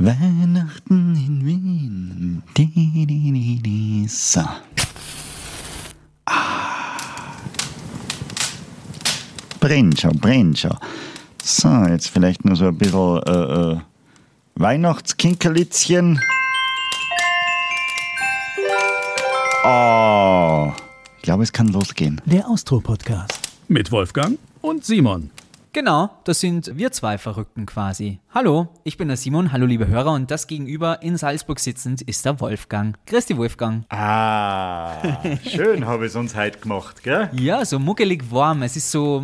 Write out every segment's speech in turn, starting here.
Weihnachten in Wien. Di, di, di, di. So. Ah. Brennt schon, brennt schon. So, jetzt vielleicht nur so ein bisschen äh, äh, Weihnachtskinkerlitzchen. Oh, ich glaube, es kann losgehen. Der Austro-Podcast. Mit Wolfgang und Simon. Genau, das sind wir zwei Verrückten quasi. Hallo, ich bin der Simon, hallo liebe Hörer und das gegenüber in Salzburg sitzend ist der Wolfgang. Grüß dich Wolfgang. Ah, schön habe ich es uns heute gemacht, gell? Ja, so muckelig warm, es ist so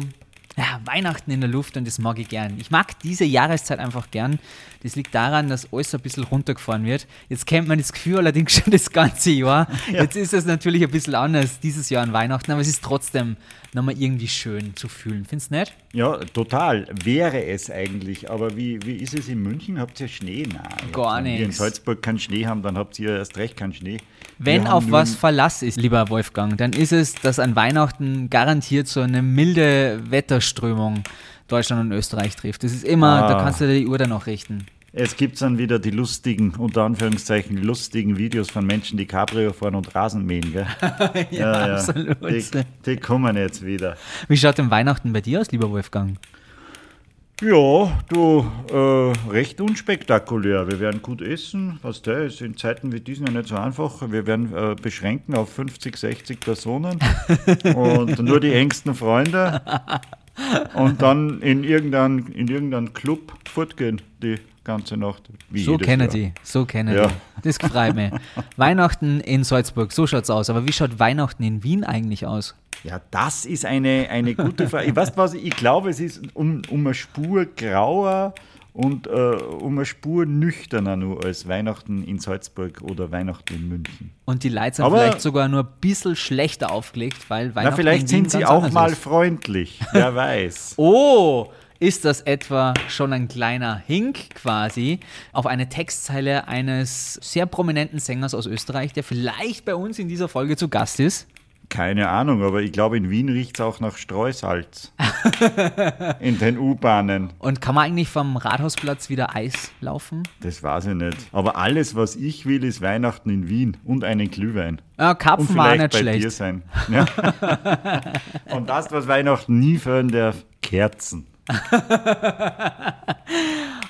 ja, Weihnachten in der Luft und das mag ich gern. Ich mag diese Jahreszeit einfach gern. Das liegt daran, dass alles ein bisschen runtergefahren wird. Jetzt kennt man das Gefühl allerdings schon das ganze Jahr. Ja. Jetzt ist es natürlich ein bisschen anders dieses Jahr an Weihnachten, aber es ist trotzdem nochmal irgendwie schön zu fühlen. Findest du nicht? Ja, total. Wäre es eigentlich. Aber wie, wie ist es in München? Habt ihr Schnee? Nein. Gar nichts. Wenn wir in Salzburg keinen Schnee haben, dann habt ihr erst recht keinen Schnee. Wenn auf was Verlass ist, lieber Wolfgang, dann ist es, dass an Weihnachten garantiert so eine milde Wetterströmung Deutschland und Österreich trifft. Das ist immer, ah. da kannst du dir die Uhr dann auch richten. Es gibt dann wieder die lustigen, unter Anführungszeichen, lustigen Videos von Menschen, die Cabrio fahren und Rasen mähen. Gell? ja, ja, ja, absolut. Die, die kommen jetzt wieder. Wie schaut denn Weihnachten bei dir aus, lieber Wolfgang? Ja, du, äh, recht unspektakulär. Wir werden gut essen. Was der ist in Zeiten wie diesen ja nicht so einfach. Wir werden äh, beschränken auf 50, 60 Personen und nur die engsten Freunde. Und dann in irgendeinen in irgendein Club fortgehen, die ganze Nacht. so kennen die, so kennen ja. die. Das freut mich. Weihnachten in Salzburg, so schaut es aus. Aber wie schaut Weihnachten in Wien eigentlich aus? Ja, das ist eine, eine gute Frage. Ich weiß was, ich glaube, es ist um, um eine Spur grauer und äh, um eine Spur nüchterner nur als Weihnachten in Salzburg oder Weihnachten in München. Und die Leute sind Aber, vielleicht sogar nur ein bisschen schlechter aufgelegt, weil Weihnachten na, vielleicht in sind sie auch mal ist. freundlich, wer weiß. oh, ist das etwa schon ein kleiner Hink quasi auf eine Textzeile eines sehr prominenten Sängers aus Österreich, der vielleicht bei uns in dieser Folge zu Gast ist? Keine Ahnung, aber ich glaube, in Wien riecht es auch nach Streusalz. in den U-Bahnen. Und kann man eigentlich vom Rathausplatz wieder Eis laufen? Das weiß ich nicht. Aber alles, was ich will, ist Weihnachten in Wien und einen Glühwein. Ja, Karpfen und war nicht bei schlecht. Dir sein. Ja. und das, was Weihnachten nie fördern darf, Kerzen.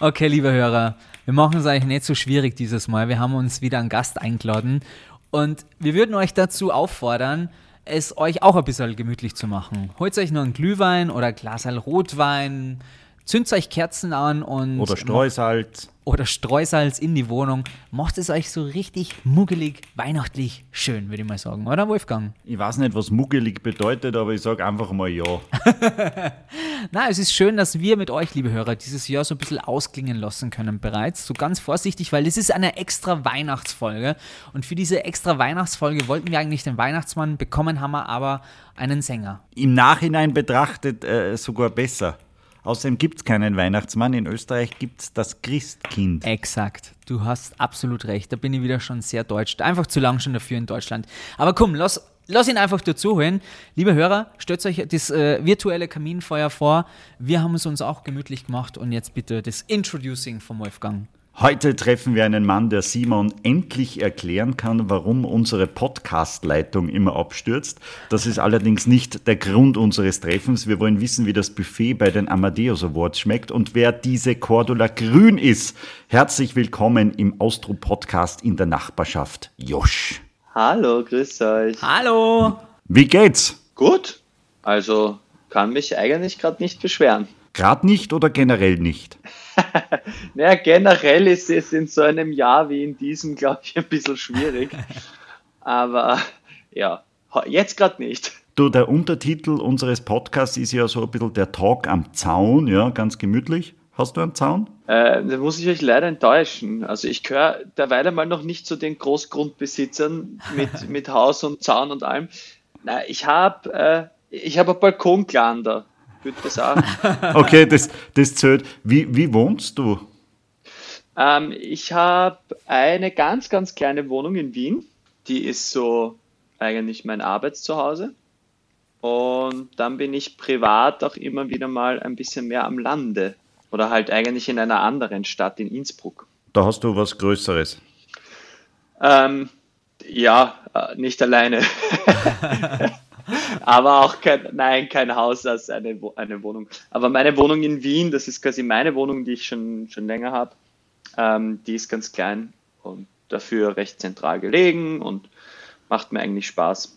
okay, liebe Hörer, wir machen es eigentlich nicht so schwierig dieses Mal. Wir haben uns wieder einen Gast eingeladen und wir würden euch dazu auffordern, es euch auch ein bisschen gemütlich zu machen. Holt euch nur einen Glühwein oder ein Glas Rotwein, zündet euch Kerzen an und. Oder Streusalz oder Streusalz in die Wohnung. Macht es euch so richtig muggelig, weihnachtlich schön, würde ich mal sagen, oder Wolfgang? Ich weiß nicht, was muggelig bedeutet, aber ich sage einfach mal ja. Na, es ist schön, dass wir mit euch, liebe Hörer, dieses Jahr so ein bisschen ausklingen lassen können bereits. So ganz vorsichtig, weil das ist eine extra Weihnachtsfolge. Und für diese extra Weihnachtsfolge wollten wir eigentlich den Weihnachtsmann, bekommen haben wir aber einen Sänger. Im Nachhinein betrachtet äh, sogar besser. Außerdem gibt es keinen Weihnachtsmann. In Österreich gibt es das Christkind. Exakt. Du hast absolut recht. Da bin ich wieder schon sehr deutsch. Einfach zu lang schon dafür in Deutschland. Aber komm, lass, lass ihn einfach dazuholen. Liebe Hörer, stellt euch das äh, virtuelle Kaminfeuer vor. Wir haben es uns auch gemütlich gemacht. Und jetzt bitte das Introducing vom Wolfgang. Heute treffen wir einen Mann, der Simon endlich erklären kann, warum unsere Podcast-Leitung immer abstürzt. Das ist allerdings nicht der Grund unseres Treffens. Wir wollen wissen, wie das Buffet bei den Amadeus Awards schmeckt und wer diese Cordula Grün ist. Herzlich willkommen im Austro-Podcast in der Nachbarschaft, Josch. Hallo, grüß euch. Hallo. Wie geht's? Gut. Also kann mich eigentlich gerade nicht beschweren. Gerade nicht oder generell nicht? naja, generell ist es in so einem Jahr wie in diesem, glaube ich, ein bisschen schwierig. Aber ja, jetzt gerade nicht. Du, der Untertitel unseres Podcasts ist ja so ein bisschen der Talk am Zaun, ja, ganz gemütlich. Hast du einen Zaun? Äh, da muss ich euch leider enttäuschen. Also ich gehöre derweil mal noch nicht zu den Großgrundbesitzern mit, mit Haus und Zaun und allem. Na, ich habe äh, ich hab ein Balkonklan würde ich sagen. okay, das, das zählt. Wie, wie wohnst du? Ähm, ich habe eine ganz, ganz kleine Wohnung in Wien. Die ist so eigentlich mein Arbeitszuhause. Und dann bin ich privat auch immer wieder mal ein bisschen mehr am Lande. Oder halt eigentlich in einer anderen Stadt, in Innsbruck. da hast du was Größeres. Ähm, ja, äh, nicht alleine. Aber auch kein, nein, kein Haus als eine, eine Wohnung. Aber meine Wohnung in Wien, das ist quasi meine Wohnung, die ich schon, schon länger habe, ähm, die ist ganz klein und dafür recht zentral gelegen und macht mir eigentlich Spaß.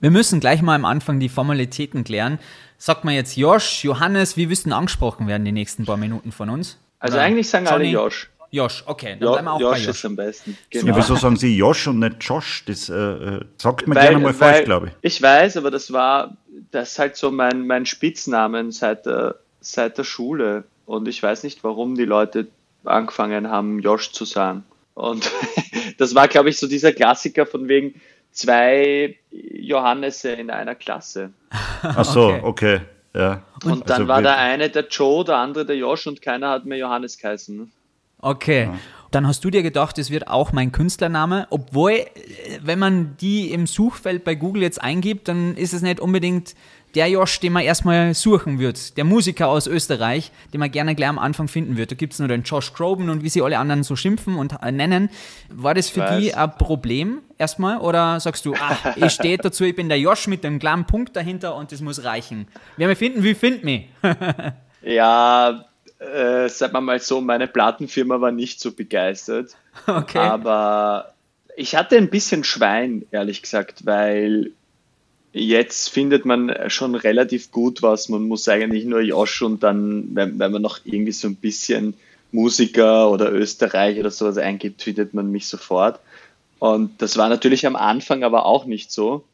Wir müssen gleich mal am Anfang die Formalitäten klären. Sagt man jetzt Josh, Johannes, wie wirst du angesprochen werden die nächsten paar Minuten von uns? Also Oder eigentlich sagen Johnny? alle Josh. Josh, okay, dann jo bleiben wir auch Josh bei Josh. ist am besten. Genau. Ja, wieso sagen Sie Josh und nicht Josh? Das äh, äh sagt man weil, gerne mal falsch, glaube ich. Ich weiß, aber das war, das ist halt so mein, mein Spitznamen seit der, seit der Schule. Und ich weiß nicht, warum die Leute angefangen haben, Josh zu sagen. Und das war, glaube ich, so dieser Klassiker von wegen zwei Johannese in einer Klasse. Ach so, okay. okay. Ja. Und dann also war der eine der Joe, der andere der Josh und keiner hat mehr Johannes geheißen. Okay. Ja. Dann hast du dir gedacht, es wird auch mein Künstlername, obwohl, wenn man die im Suchfeld bei Google jetzt eingibt, dann ist es nicht unbedingt der Josh, den man erstmal suchen wird. Der Musiker aus Österreich, den man gerne gleich am Anfang finden wird. Da gibt es nur den Josh Groban und wie sie alle anderen so schimpfen und äh, nennen. War das für die ein Problem erstmal? Oder sagst du, ach, ich stehe dazu, ich bin der Josh mit dem kleinen Punkt dahinter und das muss reichen. Wer mich finden will, findet mich. ja, äh, sagen wir mal so, meine Plattenfirma war nicht so begeistert. Okay. Aber ich hatte ein bisschen Schwein, ehrlich gesagt, weil jetzt findet man schon relativ gut was. Man muss eigentlich nur Josh und dann, wenn, wenn man noch irgendwie so ein bisschen Musiker oder Österreich oder sowas eingibt, findet man mich sofort. Und das war natürlich am Anfang aber auch nicht so.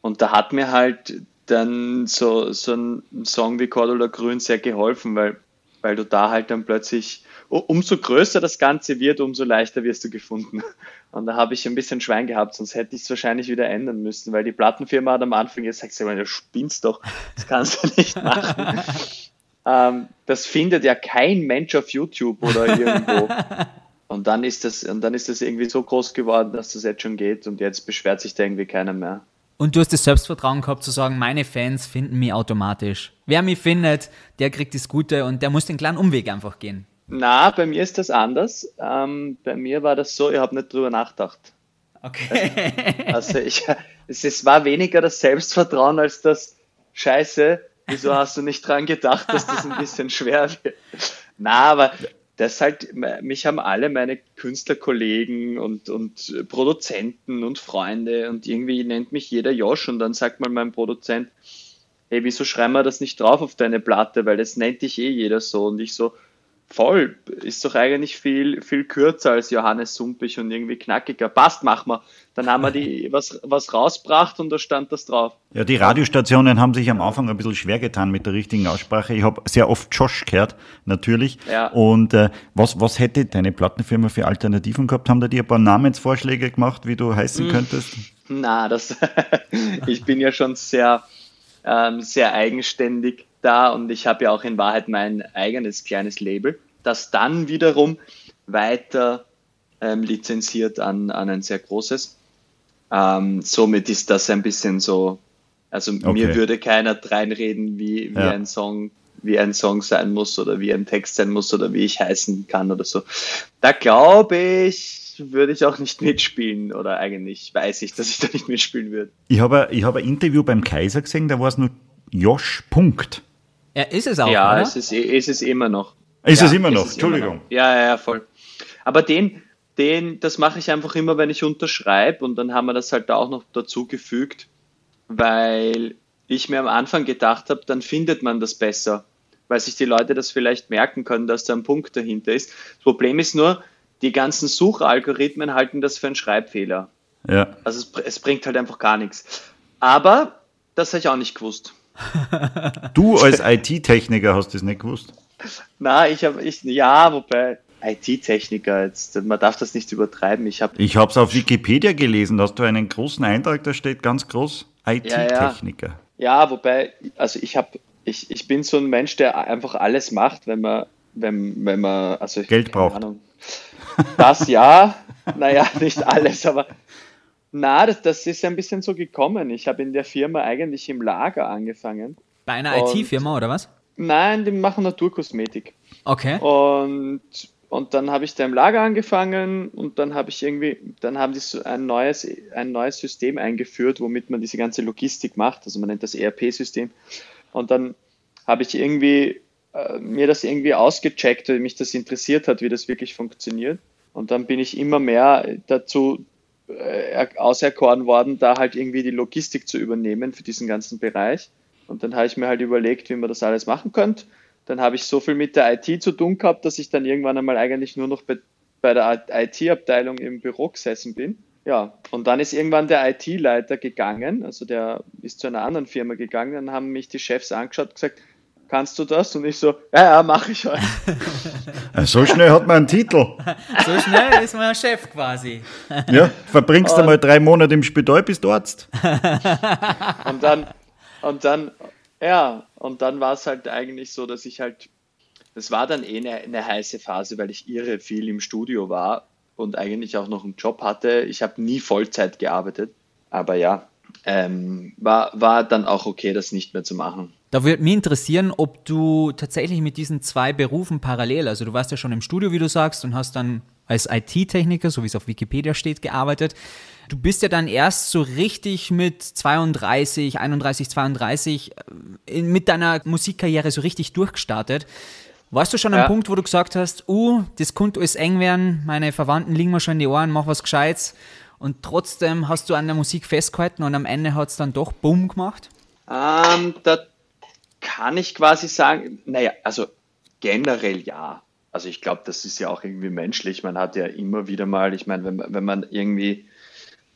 Und da hat mir halt dann so, so ein Song wie Cordula Grün sehr geholfen, weil weil du da halt dann plötzlich, umso größer das Ganze wird, umso leichter wirst du gefunden. Und da habe ich ein bisschen Schwein gehabt, sonst hätte ich es wahrscheinlich wieder ändern müssen, weil die Plattenfirma hat am Anfang gesagt, du spinnst doch, das kannst du nicht machen. ähm, das findet ja kein Mensch auf YouTube oder irgendwo. Und dann ist das, und dann ist das irgendwie so groß geworden, dass das jetzt schon geht und jetzt beschwert sich da irgendwie keiner mehr. Und du hast das Selbstvertrauen gehabt zu sagen, meine Fans finden mich automatisch. Wer mich findet, der kriegt das Gute und der muss den kleinen Umweg einfach gehen. Na, bei mir ist das anders. Ähm, bei mir war das so, ich habe nicht drüber nachgedacht. Okay. Also ich, es, es war weniger das Selbstvertrauen als das Scheiße. Wieso hast du nicht dran gedacht, dass das ein bisschen schwer wird? Na, aber das halt, mich haben alle meine Künstlerkollegen und, und Produzenten und Freunde und irgendwie nennt mich jeder Josh und dann sagt mal mein Produzent, hey, wieso schreiben wir das nicht drauf auf deine Platte, weil das nennt dich eh jeder so. Und ich so, voll, ist doch eigentlich viel, viel kürzer als Johannes Sumpich und irgendwie knackiger. Passt, machen wir. Dann haben wir die was, was rausgebracht und da stand das drauf. Ja, die Radiostationen haben sich am Anfang ein bisschen schwer getan mit der richtigen Aussprache. Ich habe sehr oft Josh gehört, natürlich. Ja. Und äh, was, was hätte deine Plattenfirma für Alternativen gehabt? Haben da dir ein paar Namensvorschläge gemacht, wie du heißen hm. könntest? Na, das ich bin ja schon sehr, ähm, sehr eigenständig da und ich habe ja auch in Wahrheit mein eigenes kleines Label, das dann wiederum weiter ähm, lizenziert an, an ein sehr großes. Ähm, somit ist das ein bisschen so, also okay. mir würde keiner reinreden, wie, wie ja. ein Song wie ein Song sein muss oder wie ein Text sein muss oder wie ich heißen kann oder so. Da glaube ich, würde ich auch nicht mitspielen oder eigentlich weiß ich, dass ich da nicht mitspielen würde. Ich habe ich hab ein Interview beim Kaiser gesehen, da war es nur Josh Punkt. Ja, ist es auch, Ja, oder? Es ist, ist es immer noch. Ist ja, es immer noch, es Entschuldigung. Immer noch. Ja, ja, ja, voll. Aber den, den, das mache ich einfach immer, wenn ich unterschreibe und dann haben wir das halt auch noch dazu gefügt, weil ich mir am Anfang gedacht habe, dann findet man das besser, weil sich die Leute das vielleicht merken können, dass da ein Punkt dahinter ist. Das Problem ist nur, die ganzen Suchalgorithmen halten das für einen Schreibfehler. Ja. Also es, es bringt halt einfach gar nichts. Aber das habe ich auch nicht gewusst. Du als IT-Techniker hast das nicht gewusst? Na, ich habe, ich, ja, wobei, IT-Techniker, jetzt, man darf das nicht übertreiben. Ich habe ich es auf Wikipedia gelesen, hast du einen großen Eintrag, da steht ganz groß IT-Techniker. Ja, ja. wobei, also ich habe, ich, ich bin so ein Mensch, der einfach alles macht, wenn man, wenn, wenn man, also Geld braucht. Ahnung, das ja, naja, nicht alles, aber na, das, das ist ein bisschen so gekommen. Ich habe in der Firma eigentlich im Lager angefangen. Bei einer IT-Firma oder was? Nein, die machen Naturkosmetik. Okay. Und und dann habe ich da im Lager angefangen und dann habe ich irgendwie, dann haben die so ein neues, ein neues System eingeführt, womit man diese ganze Logistik macht. Also man nennt das ERP-System. Und dann habe ich irgendwie äh, mir das irgendwie ausgecheckt, weil mich das interessiert hat, wie das wirklich funktioniert. Und dann bin ich immer mehr dazu äh, auserkoren worden, da halt irgendwie die Logistik zu übernehmen für diesen ganzen Bereich. Und dann habe ich mir halt überlegt, wie man das alles machen könnte. Dann habe ich so viel mit der IT zu tun gehabt, dass ich dann irgendwann einmal eigentlich nur noch bei, bei der IT-Abteilung im Büro gesessen bin. Ja, und dann ist irgendwann der IT-Leiter gegangen, also der ist zu einer anderen Firma gegangen, dann haben mich die Chefs angeschaut und gesagt, kannst du das? Und ich so, ja, ja, mache ich heute. So schnell hat man einen Titel. So schnell ist man ein Chef quasi. Ja, verbringst du mal drei Monate im Spital, bist du Arzt. Und dann, und dann, ja, und dann war es halt eigentlich so, dass ich halt, das war dann eh eine, eine heiße Phase, weil ich irre viel im Studio war und eigentlich auch noch einen Job hatte. Ich habe nie Vollzeit gearbeitet, aber ja, ähm, war, war dann auch okay, das nicht mehr zu machen. Da würde mich interessieren, ob du tatsächlich mit diesen zwei Berufen parallel, also du warst ja schon im Studio, wie du sagst, und hast dann als IT-Techniker, so wie es auf Wikipedia steht, gearbeitet. Du bist ja dann erst so richtig mit 32, 31, 32 in, mit deiner Musikkarriere so richtig durchgestartet. Warst du schon ja. am Punkt, wo du gesagt hast, uh, das könnte alles eng werden, meine Verwandten liegen mir schon in die Ohren, mach was Gescheites und trotzdem hast du an der Musik festgehalten und am Ende hat es dann doch Bumm gemacht? Ähm, da kann ich quasi sagen, naja, also generell ja. Also ich glaube, das ist ja auch irgendwie menschlich. Man hat ja immer wieder mal, ich meine, wenn, wenn man irgendwie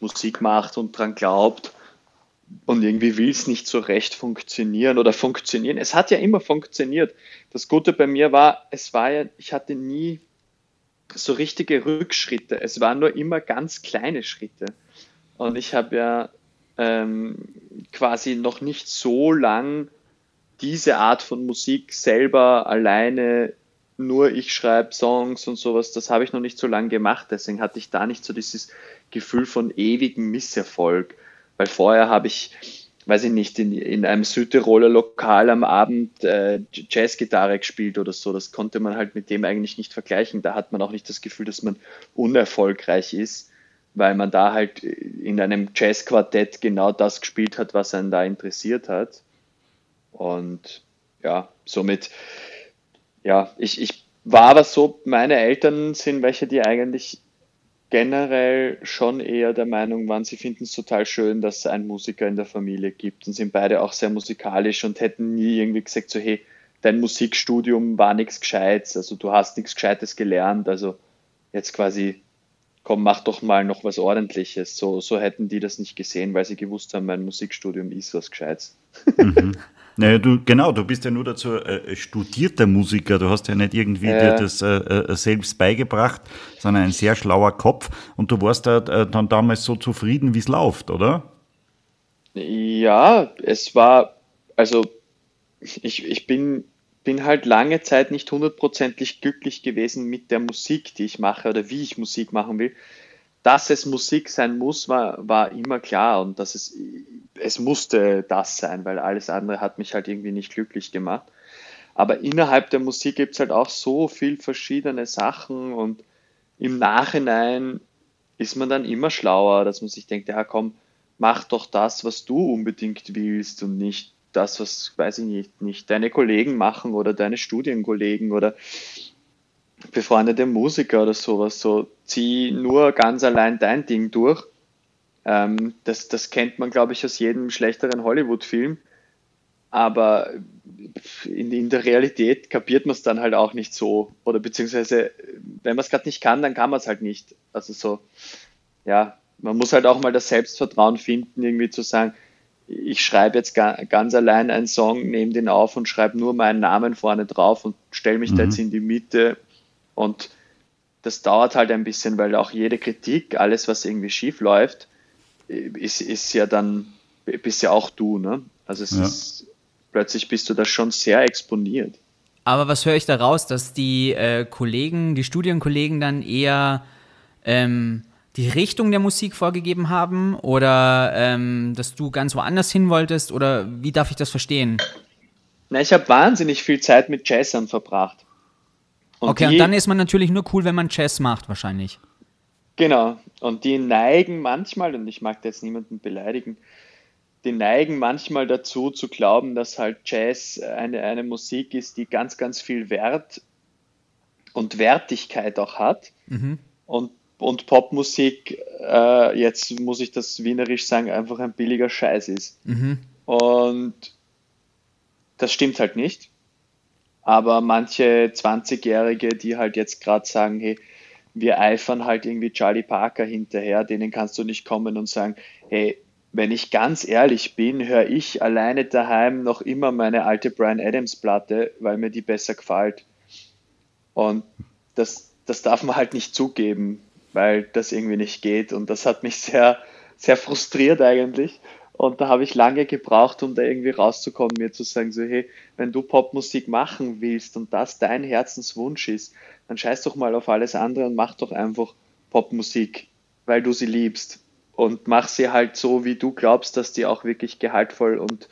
Musik macht und dran glaubt und irgendwie will es nicht so recht funktionieren oder funktionieren. Es hat ja immer funktioniert. Das Gute bei mir war, es war ja, ich hatte nie so richtige Rückschritte. Es waren nur immer ganz kleine Schritte. Und ich habe ja ähm, quasi noch nicht so lang diese Art von Musik selber alleine nur ich schreibe Songs und sowas, das habe ich noch nicht so lange gemacht, deswegen hatte ich da nicht so dieses Gefühl von ewigem Misserfolg, weil vorher habe ich, weiß ich nicht, in, in einem Südtiroler Lokal am Abend äh, Jazzgitarre gespielt oder so, das konnte man halt mit dem eigentlich nicht vergleichen, da hat man auch nicht das Gefühl, dass man unerfolgreich ist, weil man da halt in einem Jazzquartett genau das gespielt hat, was einen da interessiert hat. Und ja, somit ja, ich, ich war aber so, meine Eltern sind welche, die eigentlich generell schon eher der Meinung waren, sie finden es total schön, dass es einen Musiker in der Familie gibt und sind beide auch sehr musikalisch und hätten nie irgendwie gesagt, so hey, dein Musikstudium war nichts Gescheites, also du hast nichts Gescheites gelernt, also jetzt quasi, komm, mach doch mal noch was Ordentliches. So, so hätten die das nicht gesehen, weil sie gewusst haben, mein Musikstudium ist was Gescheites. Mhm. Naja, du, genau, du bist ja nur dazu äh, studierter Musiker. Du hast ja nicht irgendwie ja. dir das äh, äh, selbst beigebracht, sondern ein sehr schlauer Kopf. Und du warst da äh, dann damals so zufrieden, wie es läuft, oder? Ja, es war, also ich, ich bin, bin halt lange Zeit nicht hundertprozentig glücklich gewesen mit der Musik, die ich mache oder wie ich Musik machen will dass es Musik sein muss, war, war immer klar und dass es, es musste das sein, weil alles andere hat mich halt irgendwie nicht glücklich gemacht. Aber innerhalb der Musik gibt es halt auch so viel verschiedene Sachen und im Nachhinein ist man dann immer schlauer, dass man sich denkt, ja komm, mach doch das, was du unbedingt willst und nicht das, was, weiß ich nicht, nicht deine Kollegen machen oder deine Studienkollegen oder befreundete Musiker oder sowas, so zieh nur ganz allein dein Ding durch. Ähm, das, das kennt man, glaube ich, aus jedem schlechteren Hollywood-Film. Aber in, in, der Realität kapiert man es dann halt auch nicht so. Oder beziehungsweise, wenn man es gerade nicht kann, dann kann man es halt nicht. Also so, ja, man muss halt auch mal das Selbstvertrauen finden, irgendwie zu sagen, ich schreibe jetzt ga, ganz allein einen Song, nehme den auf und schreibe nur meinen Namen vorne drauf und stelle mich mhm. da jetzt in die Mitte und das dauert halt ein bisschen, weil auch jede Kritik, alles, was irgendwie schief läuft, ist, ist ja dann, bist ja auch du, ne? Also es ja. ist, plötzlich bist du da schon sehr exponiert. Aber was höre ich da raus, dass die äh, Kollegen, die Studienkollegen dann eher ähm, die Richtung der Musik vorgegeben haben oder ähm, dass du ganz woanders hin wolltest oder wie darf ich das verstehen? Na, ich habe wahnsinnig viel Zeit mit Jazzern verbracht. Und Okay, die, und dann ist man natürlich nur cool, wenn man Jazz macht, wahrscheinlich. Genau. Und die neigen manchmal, und ich mag da jetzt niemanden beleidigen, die neigen manchmal dazu zu glauben, dass halt Jazz eine, eine Musik ist, die ganz, ganz viel Wert und Wertigkeit auch hat. Und, und Popmusik, äh, jetzt muss ich das wienerisch sagen, einfach ein billiger Scheiß ist. Und das stimmt halt nicht. Aber manche 20-Jährige, die halt jetzt gerade sagen, hey, wir eifern halt irgendwie Charlie Parker hinterher, denen kannst du nicht kommen und sagen, hey, wenn ich ganz ehrlich bin, höre ich alleine daheim noch immer meine alte Brian Adams Platte, weil mir die besser gefällt. Und das, das darf man halt nicht zugeben, weil das irgendwie nicht geht. Und das hat mich sehr, sehr frustriert eigentlich. Und da habe ich lange gebraucht, um da irgendwie rauszukommen, mir zu sagen, so, hey, wenn du Popmusik machen willst und das dein Herzenswunsch ist, dann scheiß doch mal auf alles andere und mach doch einfach Popmusik, weil du sie liebst. Und mach sie halt so, wie du glaubst, dass die auch wirklich gehaltvoll und,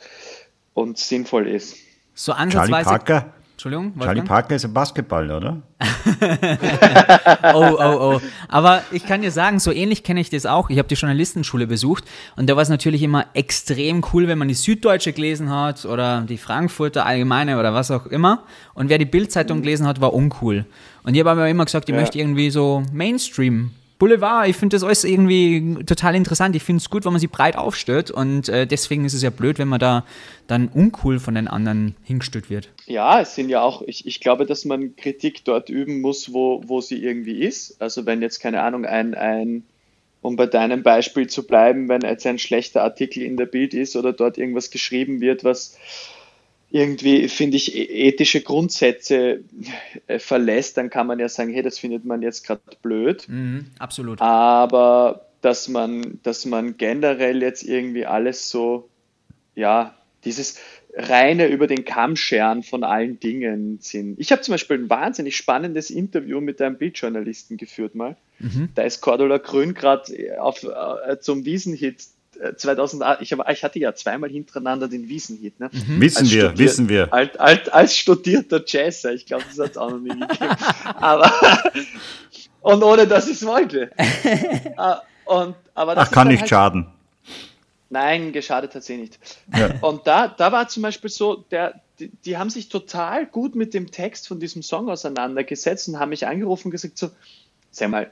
und sinnvoll ist. So Charlie ansatzweise. Entschuldigung, Charlie Wolfgang? Parker ist ein Basketballer, oder? Oh, oh, oh. Aber ich kann dir sagen, so ähnlich kenne ich das auch. Ich habe die Journalistenschule besucht und da war es natürlich immer extrem cool, wenn man die Süddeutsche gelesen hat oder die Frankfurter Allgemeine oder was auch immer. Und wer die Bildzeitung gelesen hat, war uncool. Und ich habe aber immer gesagt, ich Ja. möchte irgendwie so Mainstream. Boulevard, ich finde das alles irgendwie total interessant. Ich finde es gut, wenn man sie breit aufstellt und äh, deswegen ist es ja blöd, wenn man da dann uncool von den anderen hingestellt wird. Ja, es sind ja auch, ich, ich glaube, dass man Kritik dort üben muss, wo, wo sie irgendwie ist. Also wenn jetzt, keine Ahnung, ein, ein, um bei deinem Beispiel zu bleiben, wenn jetzt ein schlechter Artikel in der Bild ist oder dort irgendwas geschrieben wird, was irgendwie, finde ich, e- ethische Grundsätze äh, verlässt, dann kann man ja sagen, hey, das findet man jetzt gerade blöd. Mhm, absolut. Aber dass man, dass man generell jetzt irgendwie alles so, ja, dieses reine über den Kamm scheren von allen Dingen sind. Ich habe zum Beispiel ein wahnsinnig spannendes Interview mit einem Bildjournalisten geführt mal. Da ist Cordula Grün gerade äh, zum Wiesenhit 2008. Ich, hab, ich hatte ja zweimal hintereinander den Wiesenhit. Ne? Wissen Als wir, wissen wir. Als, als, als studierter Jazzer, ich glaube, das hat es auch noch nie gegeben. Aber, und ohne dass ich es wollte. Äh, und, aber das Ach, kann nicht halt, schaden. Nein, geschadet hat sie nicht. Ja. Und da, da war zum Beispiel so, der, die, die haben sich total gut mit dem Text von diesem Song auseinandergesetzt und haben mich angerufen und gesagt so, sag mal,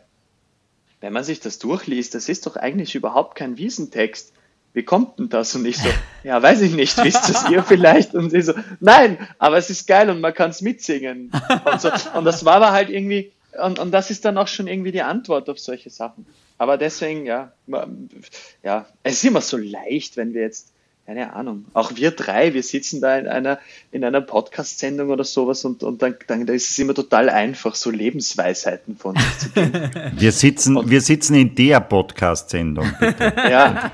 wenn man sich das durchliest, das ist doch eigentlich überhaupt kein Wiesentext. Wie kommt denn das? Und ich so, ja, weiß ich nicht, wisst es ihr vielleicht? Und sie so, nein, aber es ist geil und man kann es mitsingen. Und, so. und das war aber halt irgendwie, und, und das ist dann auch schon irgendwie die Antwort auf solche Sachen. Aber deswegen, ja, ja, es ist immer so leicht, wenn wir jetzt, keine Ahnung, auch wir drei, wir sitzen da in einer, in einer Podcast-Sendung oder sowas und, und dann, dann da ist es immer total einfach, so Lebensweisheiten von uns zu geben. Wir sitzen, wir sitzen in der Podcast-Sendung. Ja,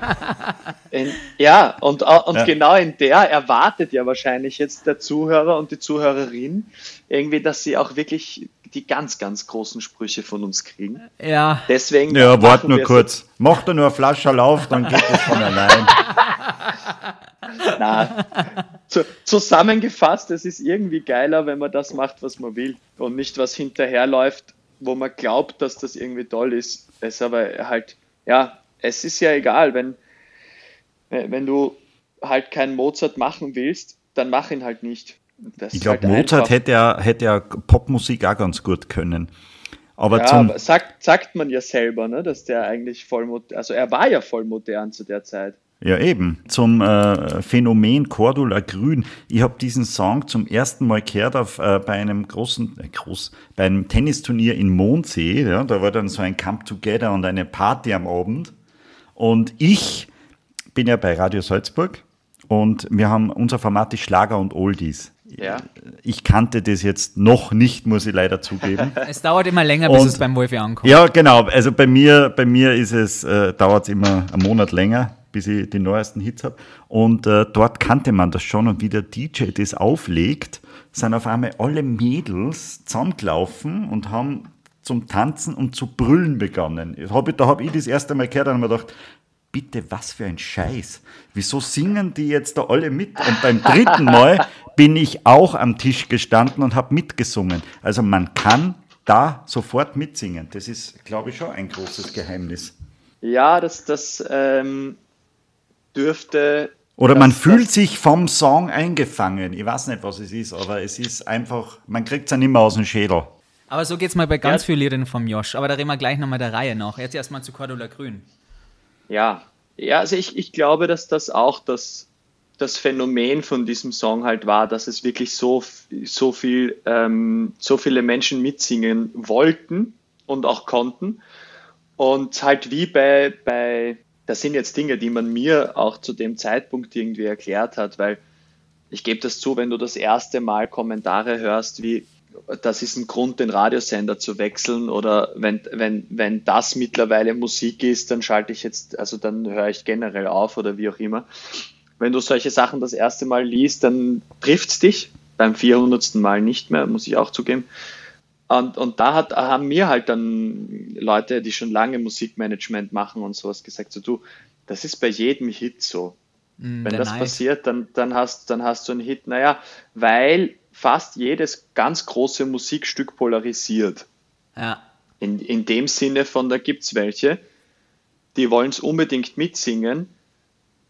in, ja und, au- und Ja. genau in der erwartet ja wahrscheinlich jetzt der Zuhörer und die Zuhörerin irgendwie, dass sie auch wirklich die ganz, ganz großen Sprüche von uns kriegen. Ja, Deswegen. Ja, warte nur kurz. Mach da nur Flasche auf, dann geht das von allein. Na, zu, zusammengefasst, es ist irgendwie geiler, wenn man das macht, was man will und nicht was hinterherläuft, wo man glaubt, dass das irgendwie toll ist. Es aber halt, ja, es ist ja egal, wenn, wenn du halt keinen Mozart machen willst, dann mach ihn halt nicht. Das Ich glaube, halt Mozart hätte ja, hätte ja Popmusik auch ganz gut können. Aber Ja, zum, aber sagt, sagt man ja selber, ne, dass der eigentlich voll modern, also er war ja voll modern zu der Zeit. ja eben, zum äh, Phänomen Cordula Grün. Ich habe diesen Song zum ersten Mal gehört auf, äh, bei einem großen, äh, groß, bei einem Tennisturnier in Mondsee. Ja, da war dann so ein Come Together und eine Party am Abend. Und ich bin ja bei Radio Salzburg und wir haben unser Format ist Schlager und Oldies. Ja. Ich kannte das jetzt noch nicht, muss ich leider zugeben. es dauert immer länger, bis Und- es beim Wolfi ankommt. Ja, genau. Also bei mir, bei mir ist es, äh, dauert es immer einen Monat länger, bis ich die neuesten Hits habe. Und äh, dort kannte man das schon. Und wie der DJ das auflegt, sind auf einmal alle Mädels zusammengelaufen und haben zum Tanzen und zu brüllen begonnen. Das hab ich, da habe ich das erste Mal gehört und habe mir gedacht, bitte, was für ein Scheiß. Wieso singen die jetzt da alle mit? Und beim dritten Mal bin ich auch am Tisch gestanden und habe mitgesungen. Also man kann da sofort mitsingen. Das ist, glaube ich, schon ein großes Geheimnis. Ja, das, das ähm, dürfte. Oder das, man fühlt sich vom Song eingefangen. Ich weiß nicht, was es ist, aber es ist einfach, man kriegt es ja nicht mehr aus dem Schädel. Aber so geht es mal bei ganz Ja. vielen Liedern vom Josh. Aber da reden wir gleich nochmal der Reihe nach. Jetzt erstmal zu Cordula Grün. Ja, ja also ich, ich glaube, dass das auch das, das Phänomen von diesem Song halt war, dass es wirklich so, so, viel, ähm, so viele Menschen mitsingen wollten und auch konnten. Und halt wie bei, bei, das sind jetzt Dinge, die man mir auch zu dem Zeitpunkt irgendwie erklärt hat, weil ich gebe das zu, wenn du das erste Mal Kommentare hörst, wie das ist ein Grund, den Radiosender zu wechseln oder wenn, wenn, wenn das mittlerweile Musik ist, dann schalte ich jetzt, also dann höre ich generell auf oder wie auch immer. Wenn du solche Sachen das erste Mal liest, dann trifft es dich, beim 400. Mal nicht mehr, muss ich auch zugeben. Und, und da hat, haben mir halt dann Leute, die schon lange Musikmanagement machen und sowas gesagt, so du, das ist bei jedem Hit so. Mm, Wenn das Neid. passiert, dann, dann, hast, dann hast du einen Hit. Naja, weil fast jedes ganz große Musikstück polarisiert. Ja. In, in dem Sinne von, da gibt es welche, die wollen es unbedingt mitsingen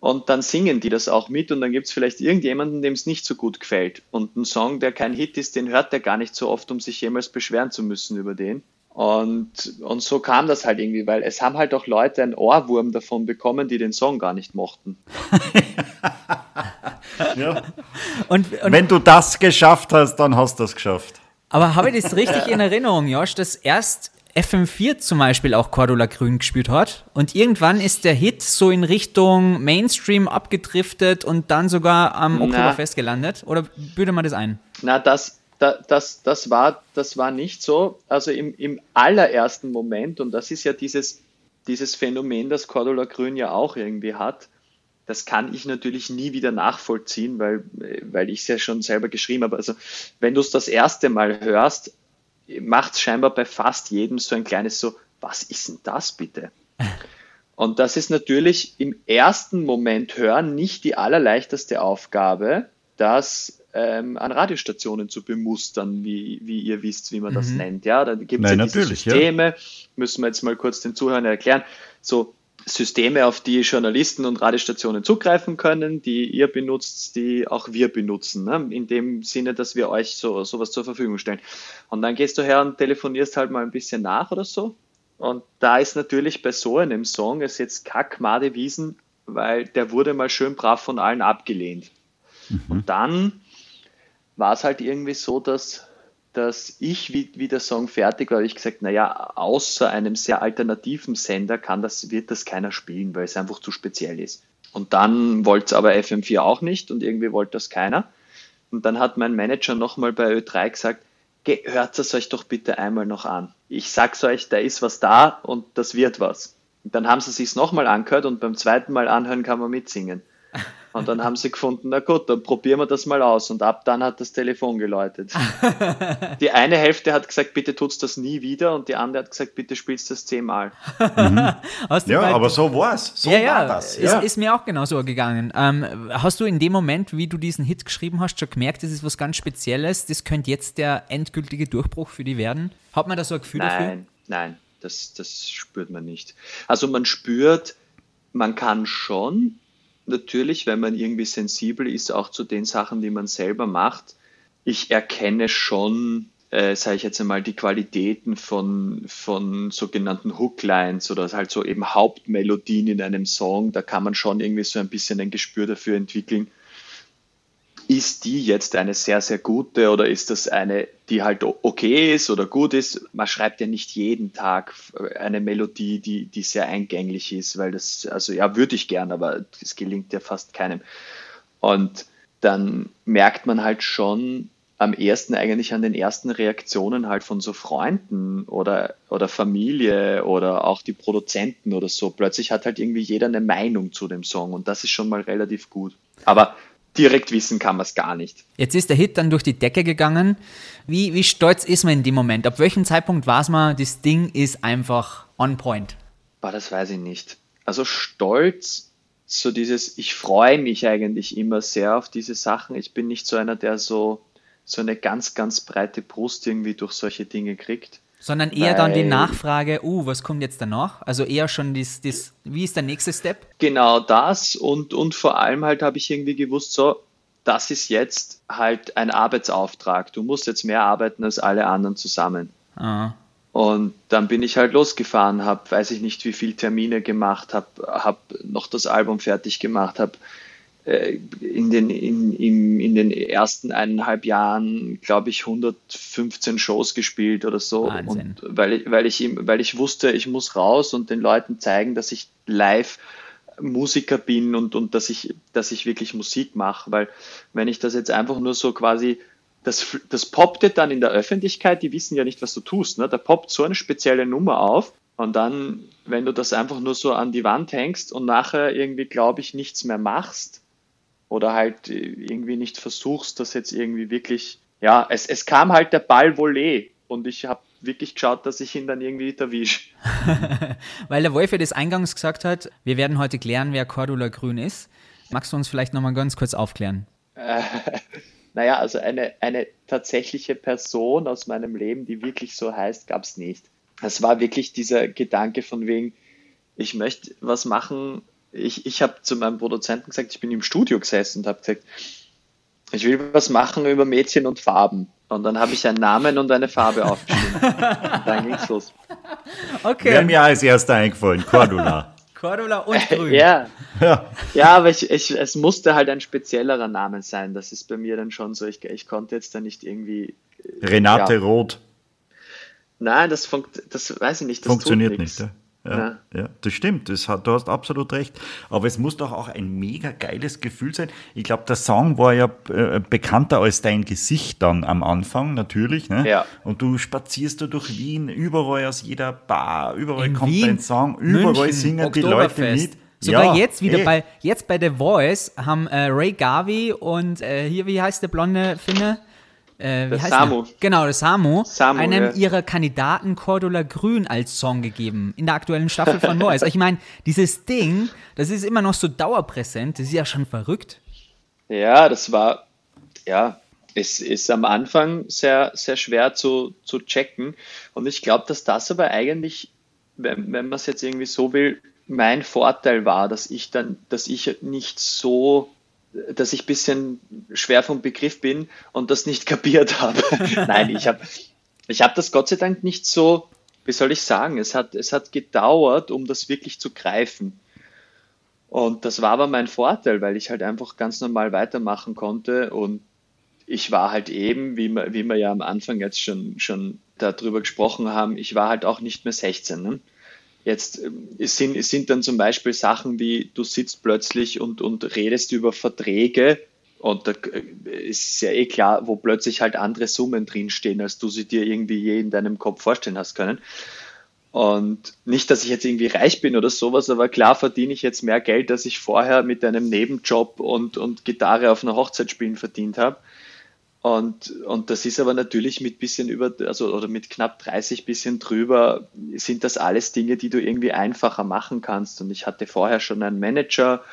und dann singen die das auch mit und dann gibt es vielleicht irgendjemanden, dem es nicht so gut gefällt. Und ein Song, der kein Hit ist, den hört der gar nicht so oft, um sich jemals beschweren zu müssen über den. Und, und so kam das halt irgendwie, weil es haben halt auch Leute einen Ohrwurm davon bekommen, die den Song gar nicht mochten. Ja. Und, und, Wenn du das geschafft hast, dann hast du das geschafft. aber habe ich das richtig in Erinnerung, Josh, dass erst FM4 zum Beispiel auch Cordula Grün gespielt hat und irgendwann ist der Hit so in Richtung Mainstream abgedriftet und dann sogar am Na. Oktoberfest gelandet? Oder büde mal das ein? Na, das, da, das, das, war, das war nicht so. Also im, im allerersten Moment, und das ist ja dieses, dieses Phänomen, das Cordula Grün ja auch irgendwie hat, das kann ich natürlich nie wieder nachvollziehen, weil, weil ich es ja schon selber geschrieben habe. Also wenn du es das erste Mal hörst, macht es scheinbar bei fast jedem so ein kleines so, was ist denn das bitte? Und das ist natürlich im ersten Moment hören nicht die allerleichteste Aufgabe, das ähm, an Radiostationen zu bemustern, wie, wie ihr wisst, wie man das nennt. Ja, da gibt es ja diese natürlich, ja. Systeme, müssen wir jetzt mal kurz den Zuhörern erklären. So Systeme, auf die Journalisten und Radiostationen zugreifen können, die ihr benutzt, die auch wir benutzen, ne? in dem Sinne, dass wir euch so sowas zur Verfügung stellen. Und dann gehst du her und telefonierst halt mal ein bisschen nach oder so. Und da ist natürlich bei so einem Song es jetzt Kack Made Wiesen, weil der wurde mal schön brav von allen abgelehnt. Und dann war es halt irgendwie so, dass, dass ich, wie, wie der Song fertig war, hab ich gesagt, naja, außer einem sehr alternativen Sender kann das, wird das keiner spielen, weil es einfach zu speziell ist. Und dann wollte es aber FM4 auch nicht und irgendwie wollte das keiner. Und dann hat mein Manager nochmal bei Ö3 gesagt, "Ge- hört es euch doch bitte einmal noch an. Ich sag's euch, da ist was da und das wird was. Und dann haben sie sich's nochmal angehört und beim zweiten Mal anhören kann man mitsingen. Und dann haben sie gefunden, na gut, dann probieren wir das mal aus. Und ab dann hat das Telefon geläutet. Die eine Hälfte hat gesagt, bitte tut's das nie wieder. Und die andere hat gesagt, bitte spielst das zehnmal. Du Ja, aber so war's. So ja, ja, war das. Ist, Ja. ist mir auch genauso gegangen. Ähm, hast du in dem Moment, wie du diesen Hit geschrieben hast, schon gemerkt, das ist was ganz Spezielles? Das könnte jetzt der endgültige Durchbruch für die werden? Hat man da so ein Gefühl dafür? Nein, nein, das, das spürt man nicht. Also man spürt, man kann schon, natürlich, wenn man irgendwie sensibel ist, auch zu den Sachen, die man selber macht. Ich erkenne schon, äh, sage ich jetzt einmal, die Qualitäten von, von sogenannten Hooklines oder halt so eben Hauptmelodien in einem Song. Da kann man schon irgendwie so ein bisschen ein Gespür dafür entwickeln ist die jetzt eine sehr, sehr gute oder ist das eine, die halt okay ist oder gut ist? Man schreibt ja nicht jeden Tag eine Melodie, die, die sehr eingänglich ist, weil das, also ja, würde ich gern, aber das gelingt ja fast keinem. Und dann merkt man halt schon am ersten eigentlich an den ersten Reaktionen halt von so Freunden oder, oder Familie oder auch die Produzenten oder so. Plötzlich hat halt irgendwie jeder eine Meinung zu dem Song und das ist schon mal relativ gut. Aber direkt wissen kann man es gar nicht. Jetzt ist der Hit dann durch die Decke gegangen. Wie, wie stolz ist man in dem Moment? Ab welchem Zeitpunkt weiß man, das Ding ist einfach on point? Boah, das weiß ich nicht. also stolz, so dieses, ich freue mich eigentlich immer sehr auf diese Sachen. Ich bin nicht so einer, der so, so eine ganz, ganz breite Brust irgendwie durch solche Dinge kriegt. Sondern eher dann die Nachfrage, uh, was kommt jetzt danach? Also eher schon das, das wie ist der nächste Step? Genau das und, und vor allem halt habe ich irgendwie gewusst, so, das ist jetzt halt ein Arbeitsauftrag. Du musst jetzt mehr arbeiten als alle anderen zusammen. Ah. Und dann bin ich halt losgefahren, habe, weiß ich nicht, wie viele Termine gemacht, habe hab noch das Album fertig gemacht, habe in, den, in, in, in den ersten eineinhalb Jahren, glaube ich, 115 Shows gespielt oder so. Wahnsinn. Und weil ich, weil, ich, weil ich wusste, ich muss raus und den Leuten zeigen, dass ich live Musiker bin und, und dass, ich, dass ich wirklich Musik mache. Weil wenn ich das jetzt einfach nur so quasi das, das poppte dann in der Öffentlichkeit, die wissen ja nicht, was du tust. Ne? Da poppt so eine spezielle Nummer auf und dann, wenn du das einfach nur so an die Wand hängst und nachher irgendwie, glaube ich, nichts mehr machst, oder halt irgendwie nicht versuchst, das jetzt irgendwie wirklich, ja, es, es kam halt der Ball Volley und ich habe wirklich geschaut, dass ich ihn dann irgendwie erwische. Weil der Wolf ja das eingangs gesagt hat, wir werden heute klären, wer Cordula Grün ist. Magst du uns vielleicht nochmal ganz kurz aufklären? Äh, naja, also eine, eine tatsächliche Person aus meinem Leben, die wirklich so heißt, gab es nicht. Es war wirklich dieser Gedanke von wegen, ich möchte was machen, ich, ich habe zu meinem Produzenten gesagt, ich bin im Studio gesessen und habe gesagt, ich will was machen über Mädchen und Farben. Und dann habe ich einen Namen und eine Farbe aufgeschrieben. dann ging's los. Okay. Wäre mir als erster eingefallen, Cordula. Cordula und Grün. ja. ja. Ja, aber ich, ich, es musste halt ein speziellerer Name sein. Das ist bei mir dann schon so. Ich, ich konnte jetzt da nicht irgendwie. Renate ja. Roth. Nein, das, funkt, das weiß ich nicht. Das Funktioniert nicht. Ja. Ja, ja. das stimmt, das hat, du hast absolut recht. Aber es muss doch auch ein mega geiles Gefühl sein. Ich glaube, der Song war ja äh, bekannter als dein Gesicht dann am Anfang, natürlich. Ne? Ja. Und du spazierst da durch Wien, überall aus jeder Bar, überall In kommt Wien, dein Song, überall München, singen die Leute mit. Sogar ja, jetzt wieder ey. bei, jetzt bei The Voice haben äh, Ray Garvey und äh, hier, wie heißt der blonde Finne? Äh, heißt Samu. Der? Genau, der Samu, Samu, einem ja. ihrer Kandidaten Cordula Grün als Song gegeben in der aktuellen Staffel von Voice. ich meine, dieses Ding, das ist immer noch so dauerpräsent, das ist ja schon verrückt. Ja, das war, ja, es ist am Anfang sehr, sehr schwer zu, zu checken. Und ich glaube, dass das aber eigentlich, wenn, wenn man es jetzt irgendwie so will, mein Vorteil war, dass ich dann, dass ich nicht so, dass ich ein bisschen schwer vom Begriff bin und das nicht kapiert habe. Nein, ich habe ich hab das Gott sei Dank nicht so, wie soll ich sagen, es hat, es hat gedauert, um das wirklich zu greifen. Und das war aber mein Vorteil, weil ich halt einfach ganz normal weitermachen konnte und ich war halt eben, wie wir, wie wir ja am Anfang jetzt schon, schon darüber gesprochen haben, ich war halt auch nicht mehr 16. Ne? Jetzt ähm, es sind, es sind dann zum Beispiel Sachen wie, du sitzt plötzlich und, und redest über Verträge und da äh, ist ja eh klar, wo plötzlich halt andere Summen drinstehen, als du sie dir irgendwie je in deinem Kopf vorstellen hast können. Und nicht, dass ich jetzt irgendwie reich bin oder sowas, aber klar verdiene ich jetzt mehr Geld, als ich vorher mit einem Nebenjob und, und Gitarre auf einer Hochzeit spielen verdient habe. Und, und das ist aber natürlich mit bisschen über, also oder mit knapp 30 bisschen drüber, sind das alles Dinge, die du irgendwie einfacher machen kannst. Und ich hatte vorher schon einen Manager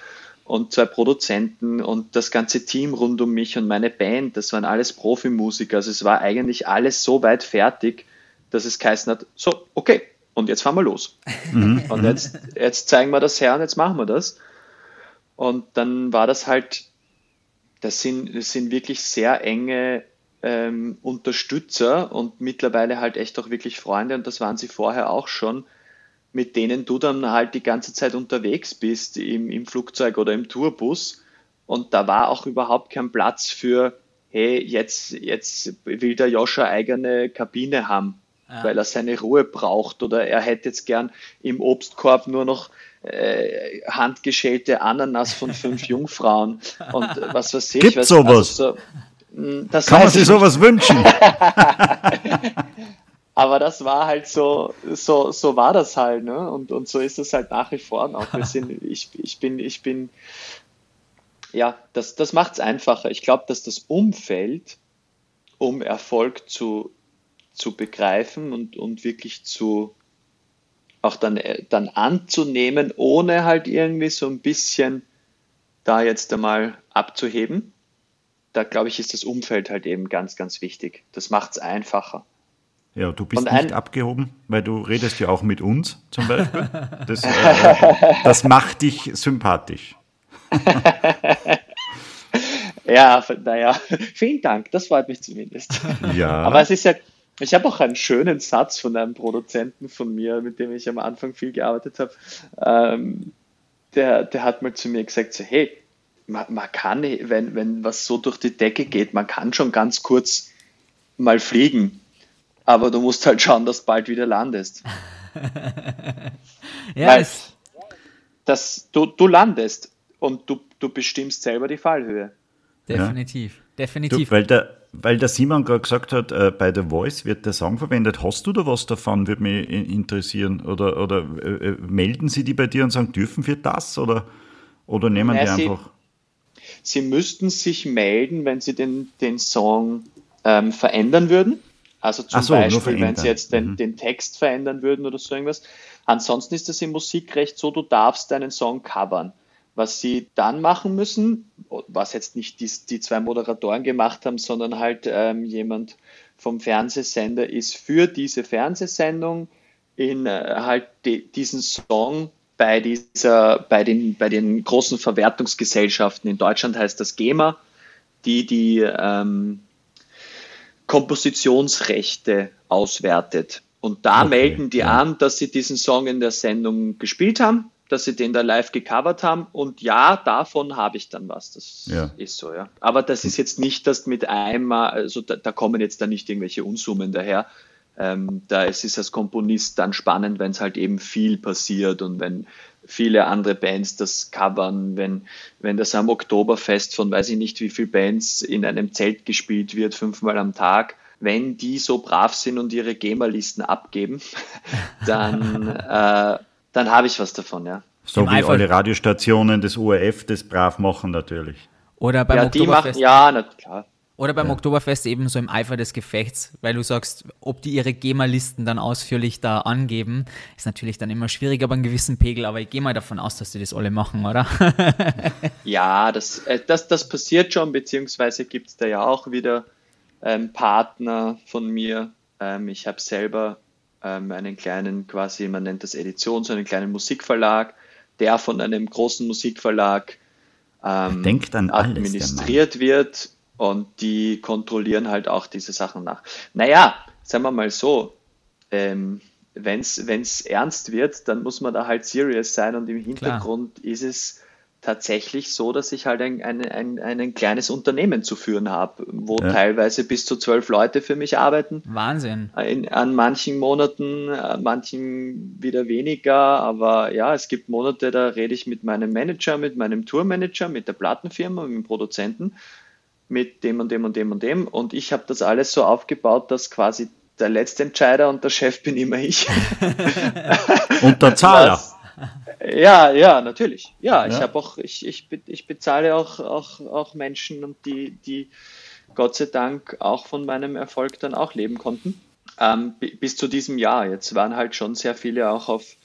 und zwei Produzenten und das ganze Team rund um mich und meine Band, das waren alles Profimusiker. Also es war eigentlich alles so weit fertig, dass es geheißen hat, so, okay, und jetzt fahren wir los. und jetzt, jetzt zeigen wir das her und jetzt machen wir das. Und dann war das halt das sind, das sind wirklich sehr enge ähm, Unterstützer und mittlerweile halt echt auch wirklich Freunde. Und das waren sie vorher auch schon, mit denen du dann halt die ganze Zeit unterwegs bist im, im Flugzeug oder im Tourbus. Und da war auch überhaupt kein Platz für, hey, jetzt, jetzt will der Joscha eigene Kabine haben, Ja. weil er seine Ruhe braucht. Oder er hätte jetzt gern im Obstkorb nur noch äh, handgeschälte Ananas von fünf Jungfrauen und äh, was weiß ich. Gibt's was, sowas? so, mh, das Kann man sich ich sowas wünschen? aber das war halt so, so, so war das halt, ne? Und, und so ist es halt nach wie vor noch. Wir sind, ich, ich bin, ich bin, ja, das, das macht es einfacher. Ich glaube, dass das Umfeld, um Erfolg zu, zu begreifen und, und wirklich zu, auch dann, äh, dann anzunehmen, ohne halt irgendwie so ein bisschen da jetzt einmal abzuheben. Da glaube ich, ist das Umfeld halt eben ganz, ganz wichtig. Das macht es einfacher. Ja, du bist Und nicht ein- abgehoben, weil du redest ja auch mit uns zum Beispiel. Das, äh, das macht dich sympathisch. Ja, naja, vielen Dank, das freut mich zumindest. Ja. Aber es ist ja, ich habe auch einen schönen Satz von einem Produzenten von mir, mit dem ich am Anfang viel gearbeitet habe. Ähm, der, der hat mal zu mir gesagt, so, hey, man, man kann, wenn, wenn was so durch die Decke geht, man kann schon ganz kurz mal fliegen, aber du musst halt schauen, dass du bald wieder landest. Ja, Weil- das, Das, du, du landest und du, du bestimmst selber die Fallhöhe. definitiv. Du, Definitiv. weil, der, weil der Simon gerade gesagt hat, äh, bei The Voice wird der Song verwendet. Hast du da was davon? Würde mich interessieren. Oder, oder äh, äh, melden sie die bei dir und sagen, dürfen wir das? Oder, oder nehmen Ja, die sie- einfach. Sie müssten sich melden, wenn Sie den, den Song ähm, verändern würden. Also zum so, Beispiel, wenn. Sie jetzt den, Mhm. den Text verändern würden oder so irgendwas. Ansonsten ist das im Musikrecht so, du darfst deinen Song covern. Was Sie dann machen müssen, was jetzt nicht die, die zwei Moderatoren gemacht haben, sondern halt ähm, jemand vom Fernsehsender ist für diese Fernsehsendung in äh, halt die, diesen Song bei dieser, bei den, bei den großen Verwertungsgesellschaften in Deutschland heißt das GEMA, die die ähm, Kompositionsrechte auswertet. Und da Okay, melden die ja. an, dass sie diesen Song in der Sendung gespielt haben, dass sie den da live gecovert haben. Und ja, davon habe ich dann was. Das Ja. ist so, ja. Aber das ist jetzt nicht, dass mit einmal, also da, da kommen jetzt da nicht irgendwelche Unsummen daher. Ähm, da ist es als Komponist dann spannend, wenn es halt eben viel passiert und wenn viele andere Bands das covern, wenn, wenn das am Oktoberfest von weiß ich nicht wie viel Bands in einem Zelt gespielt wird, fünfmal am Tag, wenn die so brav sind und ihre GEMA-Listen abgeben, dann, äh, dann habe ich was davon, ja. So Im wie Eifer- alle Radiostationen des ORF das brav machen natürlich. Oder beim ja, die machen, Oktoberfest. ja, na klar. Oder beim Oktoberfest eben so im Eifer des Gefechts, weil du sagst, ob die ihre GEMA-Listen dann ausführlich da angeben, ist natürlich dann immer schwierig, aber einen gewissen Pegel. Aber ich gehe mal davon aus, dass die das alle machen, oder? Ja, das, äh, das, das passiert schon, beziehungsweise gibt es da ja auch wieder ähm, Partner von mir. Ähm, ich habe selber ähm, einen kleinen, quasi, man nennt das Edition, so einen kleinen Musikverlag, der von einem großen Musikverlag ähm, denkt an alles, administriert wird und die kontrollieren halt auch diese Sachen nach. Naja, sagen wir mal so, ähm, wenn es ernst wird, dann muss man da halt serious sein und im Hintergrund ist es tatsächlich so, dass ich halt ein, ein, ein, ein kleines Unternehmen zu führen habe, wo Ja. teilweise bis zu zwölf Leute für mich arbeiten. Wahnsinn. In, an manchen Monaten, an manchen wieder weniger, aber ja, es gibt Monate, da rede ich mit meinem Manager, mit meinem Tourmanager, mit der Plattenfirma, mit dem Produzenten, mit dem und dem und dem und dem und ich habe das alles so aufgebaut, dass quasi der letzte Entscheider und der Chef bin immer ich. Und der Zahler. Was- Ja, ja, natürlich. Ja, ich Ja. habe auch, ich, ich, ich bezahle auch, auch, auch Menschen und die, die Gott sei Dank auch von meinem Erfolg dann auch leben konnten. Ähm, bi- bis zu diesem Jahr. Jetzt waren halt schon sehr viele auch auf,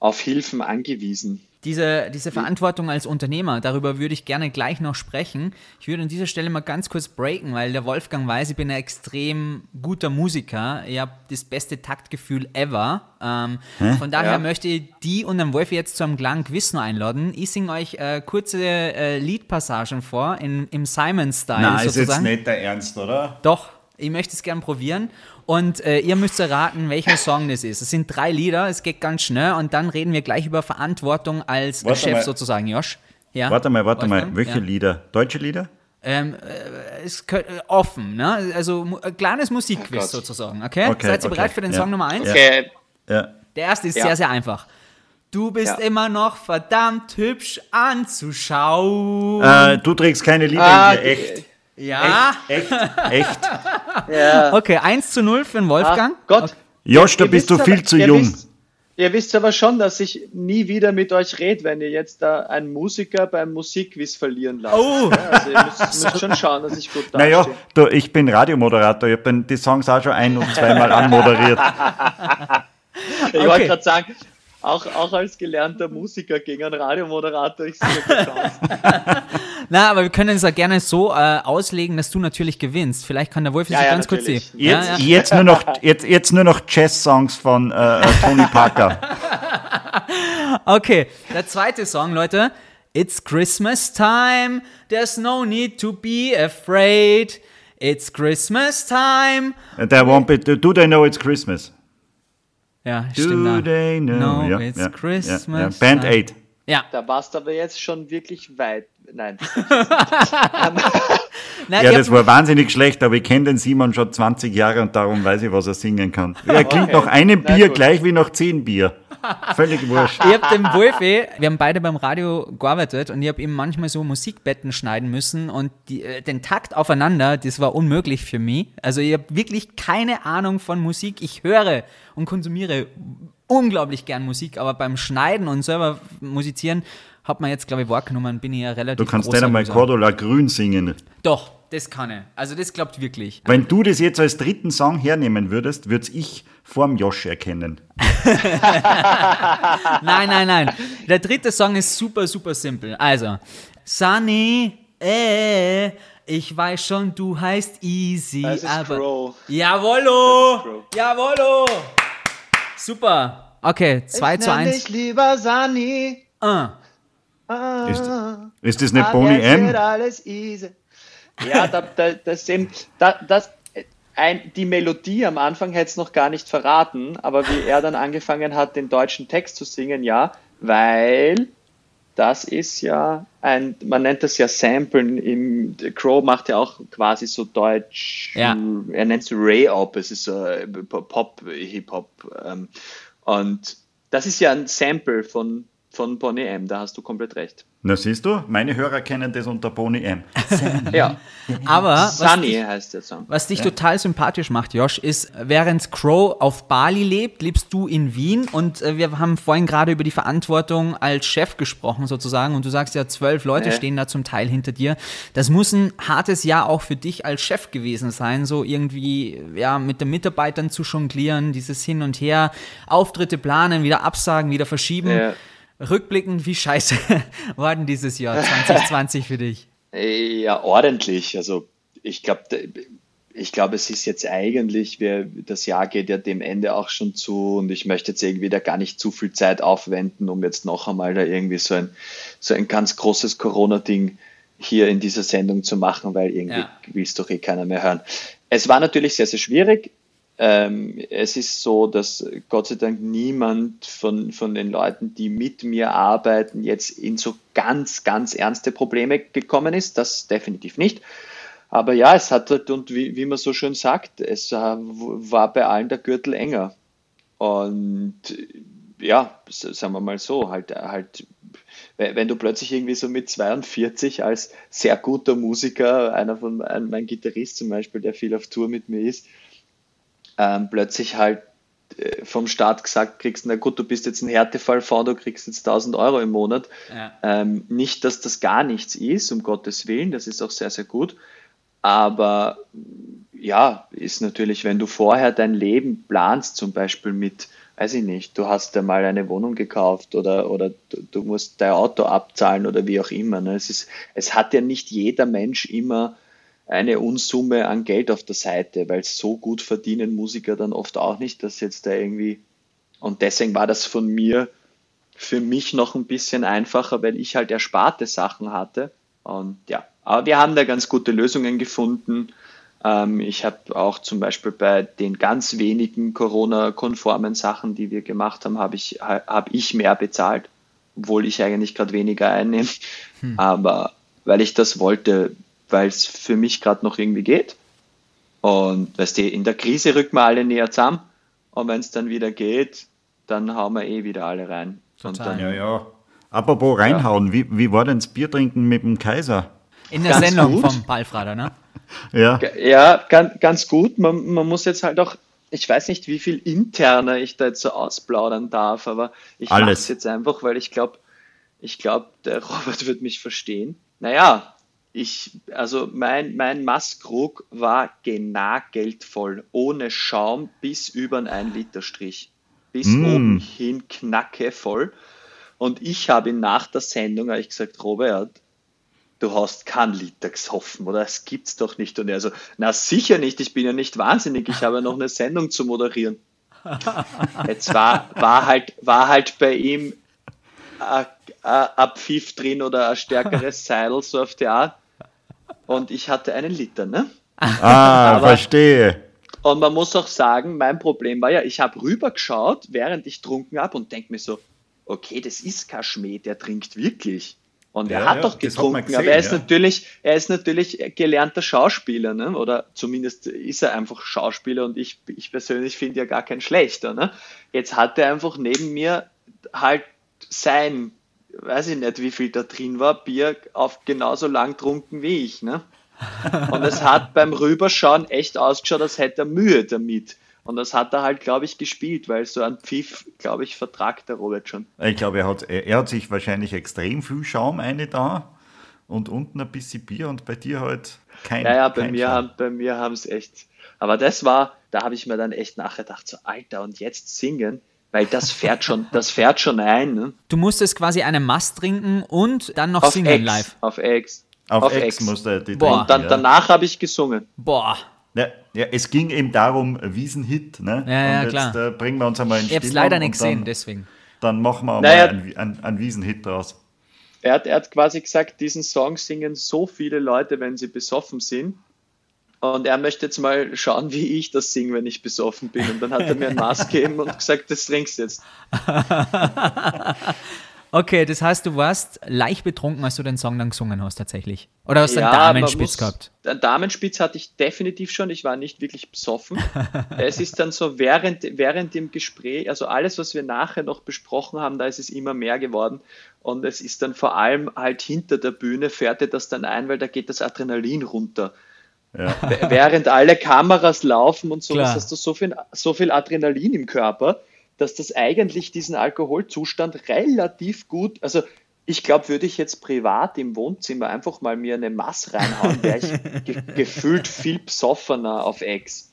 auf Hilfen angewiesen. Diese, diese Verantwortung als Unternehmer, darüber würde ich gerne gleich noch sprechen. Ich würde an dieser Stelle mal ganz kurz breaken, weil der Wolfgang weiß, ich bin ein extrem guter Musiker. Ich habe das beste Taktgefühl ever. Ähm, von daher Ja. möchte ich die und den Wolfi jetzt zu einem kleinen Quiz noch einladen. Ich singe euch äh, kurze äh, Liedpassagen vor, in, im Simon-Style Nein, ist jetzt sozusagen. nicht der Ernst, oder? Doch, ich möchte es gerne probieren. Und äh, ihr müsst erraten, welcher Song das ist. Es sind drei Lieder, es geht ganz schnell und dann reden wir gleich über Verantwortung als äh, Warte Chef mal. sozusagen, Josh. Ja? Warte mal, warte mal. Wolfgang? Welche Ja. Lieder? Deutsche Lieder? Ähm, äh, es kö- äh, offen, ne? Also ein kleines Musikquiz Gott. sozusagen, okay? Okay, Seid ihr okay, bereit für den ja. Song Nummer eins? Okay, Ja. Der erste ist Ja. sehr, sehr einfach. Du bist Ja. immer noch verdammt hübsch anzuschauen. Äh, du trägst keine Lieder Ah, in dir, echt. Ja. Echt, echt. ja. Okay, 1 zu 0 für den Wolfgang. Ah, Gott. Josh, da Ihr bist du viel aber- zu jung. Wisst, ihr wisst aber schon, dass ich nie wieder mit euch rede, wenn ihr jetzt da einen Musiker beim Musikquiz verlieren lasst. Oh. Ja, also ihr müsst, müsst schon schauen, dass ich gut dastehe. Naja, du, ich bin Radiomoderator. Ich habe die Songs auch schon ein- und zweimal anmoderiert. Ich wollte gerade sagen, auch, auch als gelernter Musiker gegen einen Radiomoderator, ich sehe Chance. Na, aber wir können es ja gerne so äh, auslegen, dass du natürlich gewinnst. Vielleicht kann der Wolf Ja, sich ja, ganz kurz natürlich. sehen. Jetzt, Ja, ja. jetzt, nur noch, jetzt, jetzt nur noch Jazz-Songs von äh, äh, Tony Parker. Okay, der zweite Song, Leute. It's Christmas time, there's no need to be afraid. It's Christmas time. Der won't be, do they know it's Christmas? Ja, Do stimmt. da. they know? No, ja, it's ja, Christmas Ja, ja. Band time. 8. Ja, Da warst du aber jetzt schon wirklich weit. Nein. Nein, Ja, das war wahnsinnig schlecht, aber ich kenne den Simon schon 20 Jahre und darum weiß ich, was er singen kann. Er klingt Okay. nach einem Bier gut. gleich wie nach 10 Bier. Völlig wurscht. Ich hab dem Wolfi, wir haben beide beim Radio gearbeitet und ich habe ihm manchmal so Musikbetten schneiden müssen und die, äh, den Takt aufeinander, das war unmöglich für mich. Also ich habe wirklich keine Ahnung von Musik. Ich höre und konsumiere unglaublich gern Musik, aber beim Schneiden und selber musizieren hat man jetzt, glaube ich, wahrgenommen, bin ich ja relativ Du kannst einmal Loser. Cordula Grün singen. Doch, das kann ich. Also das glaubt wirklich. Wenn du das jetzt als dritten Song hernehmen würdest, würde ich vorm Josh erkennen. Nein, nein, nein. Der dritte Song ist super, super simpel. Also, Sunny, äh, ich weiß schon, du heißt Easy, Das ist aber. Crow. Jawollo! Das ist Crow. Jawollo! Super. Okay, 2 zu 1. lieber Sani. Ah. Ist, ist das nicht Boney M? alles easy. Ja, da, da, das, eben, da, das, ein, die Melodie am Anfang hätte es noch gar nicht verraten, aber wie er dann angefangen hat, den deutschen Text zu singen, ja, weil das ist ja ein, man nennt das ja Samplen, im, Crow macht ja auch quasi so Deutsch, Ja. er nennt es Ray-Op, es ist so äh, Pop, Hip-Hop ähm, und das ist ja ein Sample von, von Bonnie M, da hast du komplett recht. Na siehst du, meine Hörer kennen das unter Boney M. Ja, Aber was Sunny dich, heißt der Song. was dich total sympathisch macht, Josh, ist, während Crow auf Bali lebt, lebst du in Wien und äh, wir haben vorhin gerade über die Verantwortung als Chef gesprochen sozusagen und du sagst ja, zwölf Leute Ja. stehen da zum Teil hinter dir. Das muss ein hartes Jahr auch für dich als Chef gewesen sein, so irgendwie ja mit den Mitarbeitern zu jonglieren, dieses Hin und Her, Auftritte planen, wieder absagen, wieder verschieben. Ja. Rückblickend, wie scheiße war denn dieses Jahr 2020 für dich? Ja, ordentlich. Also ich glaube, ich glaube, es ist jetzt eigentlich, wir, das Jahr geht ja dem Ende auch schon zu und ich möchte jetzt irgendwie da gar nicht zu viel Zeit aufwenden, um jetzt noch einmal da irgendwie so ein, so ein ganz großes Corona-Ding hier in dieser Sendung zu machen, weil irgendwie Ja. will es doch eh keiner mehr hören. Es war natürlich sehr, sehr schwierig. Ähm, es ist so, dass Gott sei Dank niemand von, von den Leuten, die mit mir arbeiten, jetzt in so ganz, ganz ernste Probleme gekommen ist. Das definitiv nicht. Aber ja, es hat halt, und wie, wie man so schön sagt, es äh, war bei allen der Gürtel enger. Und äh, ja, sagen wir mal so, halt, halt, we- wenn du plötzlich irgendwie so mit 42 als sehr guter Musiker, einer von ein, mein Gitarrist zum Beispiel, der viel auf Tour mit mir ist, ähm, plötzlich halt äh, vom Staat gesagt kriegst, na gut, du bist jetzt ein Härtefallfonds, du kriegst jetzt 1000 Euro im Monat. Ja. Ähm, nicht, dass das gar nichts ist, um Gottes Willen, das ist auch sehr, sehr gut. Aber ja, ist natürlich, wenn du vorher dein Leben planst, zum Beispiel mit, weiß ich nicht, du hast dir mal eine Wohnung gekauft oder, oder du, du musst dein Auto abzahlen oder wie auch immer. Ne? Es, ist, es hat ja nicht jeder Mensch immer eine Unsumme an Geld auf der Seite, weil so gut verdienen Musiker dann oft auch nicht, dass jetzt da irgendwie. Und deswegen war das von mir für mich noch ein bisschen einfacher, weil ich halt ersparte Sachen hatte. Und ja, aber wir haben da ganz gute Lösungen gefunden. Ähm, ich habe auch zum Beispiel bei den ganz wenigen Corona-konformen Sachen, die wir gemacht haben, habe ich, hab ich mehr bezahlt, obwohl ich eigentlich gerade weniger einnehme. Aber weil ich das wollte, weil es für mich gerade noch irgendwie geht. Und weißt du, in der Krise rücken wir alle näher zusammen. Und wenn es dann wieder geht, dann hauen wir eh wieder alle rein. Und Total. dann, Ja, ja. Apropos reinhauen, wie, wie war denn das Bier trinken mit dem Kaiser? In der Ganz Sendung gut. vom Ballfrader, ne? Ja, Ja, ganz, ganz gut. Man, man muss jetzt halt auch, ich weiß nicht, wie viel interner ich da jetzt so ausplaudern darf, aber ich mache Alles. es jetzt einfach, weil ich glaube, ich glaube, der Robert wird mich verstehen. Naja, ich, also mein, mein Maßkrug war genagelt voll, ohne Schaum bis über einen 1 Liter Strich. bis mm. oben hin knackevoll. Und ich habe ihn nach der Sendung ich gesagt, Robert, du hast keinen Liter gesoffen, oder? Das gibt's doch nicht. Und er so, na sicher nicht, ich bin ja nicht wahnsinnig, ich habe ja noch eine Sendung zu moderieren. Jetzt war, war, halt, war halt bei ihm ein Pfiff drin oder ein stärkeres Seil, so auf die Art. Und ich hatte einen Liter, ne? Ah, Aber, verstehe. Und man muss auch sagen, mein Problem war ja, ich habe rübergeschaut, während ich trunken habe und denke mir so, okay, das ist kein Schmäh, der trinkt wirklich. Und ja, er hat ja, doch getrunken, gesehen, aber er ist ja. natürlich, er ist natürlich gelernter Schauspieler, ne? Oder zumindest ist er einfach Schauspieler und ich, ich persönlich finde ja gar kein schlechter, ne? Jetzt hat er einfach neben mir halt sein, weiß ich nicht, wie viel da drin war, Bier auf genauso lang trunken wie ich, ne? Und es hat beim Rüberschauen echt ausgeschaut, als hätte er Mühe damit. Und das hat er halt, glaube ich, gespielt, weil so ein Pfiff, glaube ich, vertragt der Robert schon. Ich glaube, er hat, er hat sich wahrscheinlich extrem viel Schaum eine da und unten ein bisschen Bier und bei dir halt kein Ja, ja, bei, kein mir, bei mir haben es echt. Aber das war, da habe ich mir dann echt nachgedacht, so Alter, und jetzt singen, weil das fährt schon, das fährt schon ein. Ne? Du musstest quasi eine Mast trinken und dann noch auf singen X, live. Auf X. Auf, auf X, X musste die Boah. Trinken, und dann, ja. danach habe ich gesungen. Boah. Ja, ja, es ging eben darum, Wiesenhit. Ne? Ja, ja, und jetzt klar. Äh, bringen wir uns einmal in Ich habe es leider nicht gesehen, dann, deswegen. Dann machen wir naja, mal einen, einen, einen Wiesenhit draus. Er hat, er hat quasi gesagt, diesen Song singen so viele Leute, wenn sie besoffen sind. Und er möchte jetzt mal schauen, wie ich das singe, wenn ich besoffen bin. Und dann hat er mir ein Maß gegeben und gesagt, das trinkst du jetzt. Okay, das heißt, du warst leicht betrunken, als du den Song dann gesungen hast, tatsächlich. Oder hast du ja, einen Damenspitz gehabt? Einen Damenspitz hatte ich definitiv schon. Ich war nicht wirklich besoffen. es ist dann so während, während dem Gespräch, also alles, was wir nachher noch besprochen haben, da ist es immer mehr geworden. Und es ist dann vor allem halt hinter der Bühne fährte das dann ein, weil da geht das Adrenalin runter. Ja. Während alle Kameras laufen und so, hast du so viel, so viel Adrenalin im Körper dass das eigentlich diesen Alkoholzustand relativ gut, also ich glaube, würde ich jetzt privat im Wohnzimmer einfach mal mir eine Mass reinhauen, wäre ich ge gefühlt viel besoffener auf Ex.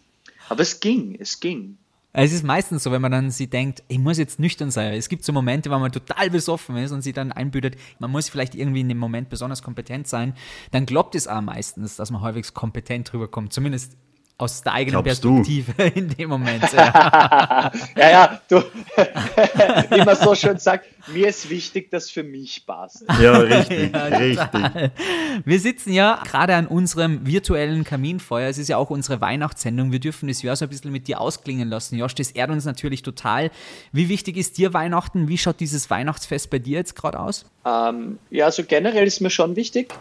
Aber es ging, es ging. Es ist meistens so, wenn man dann sie denkt, ich muss jetzt nüchtern sein. Es gibt so Momente, wo man total besoffen ist und sie dann einbütet, man muss vielleicht irgendwie in dem Moment besonders kompetent sein. Dann glaubt es auch meistens, dass man halbwegs kompetent rüberkommt. Zumindest aus der eigenen Glaubst Perspektive du? in dem Moment. Ja, ja, ja, du, wie man so schön sagt, mir ist wichtig, dass für mich passt. Ja, richtig, ja, richtig. Wir sitzen ja gerade an unserem virtuellen Kaminfeuer. Es ist ja auch unsere Weihnachtssendung. Wir dürfen das Jahr so ein bisschen mit dir ausklingen lassen. Josh, das ehrt uns natürlich total. Wie wichtig ist dir Weihnachten? Wie schaut dieses Weihnachtsfest bei dir jetzt gerade aus? Ähm, ja, also generell ist mir schon wichtig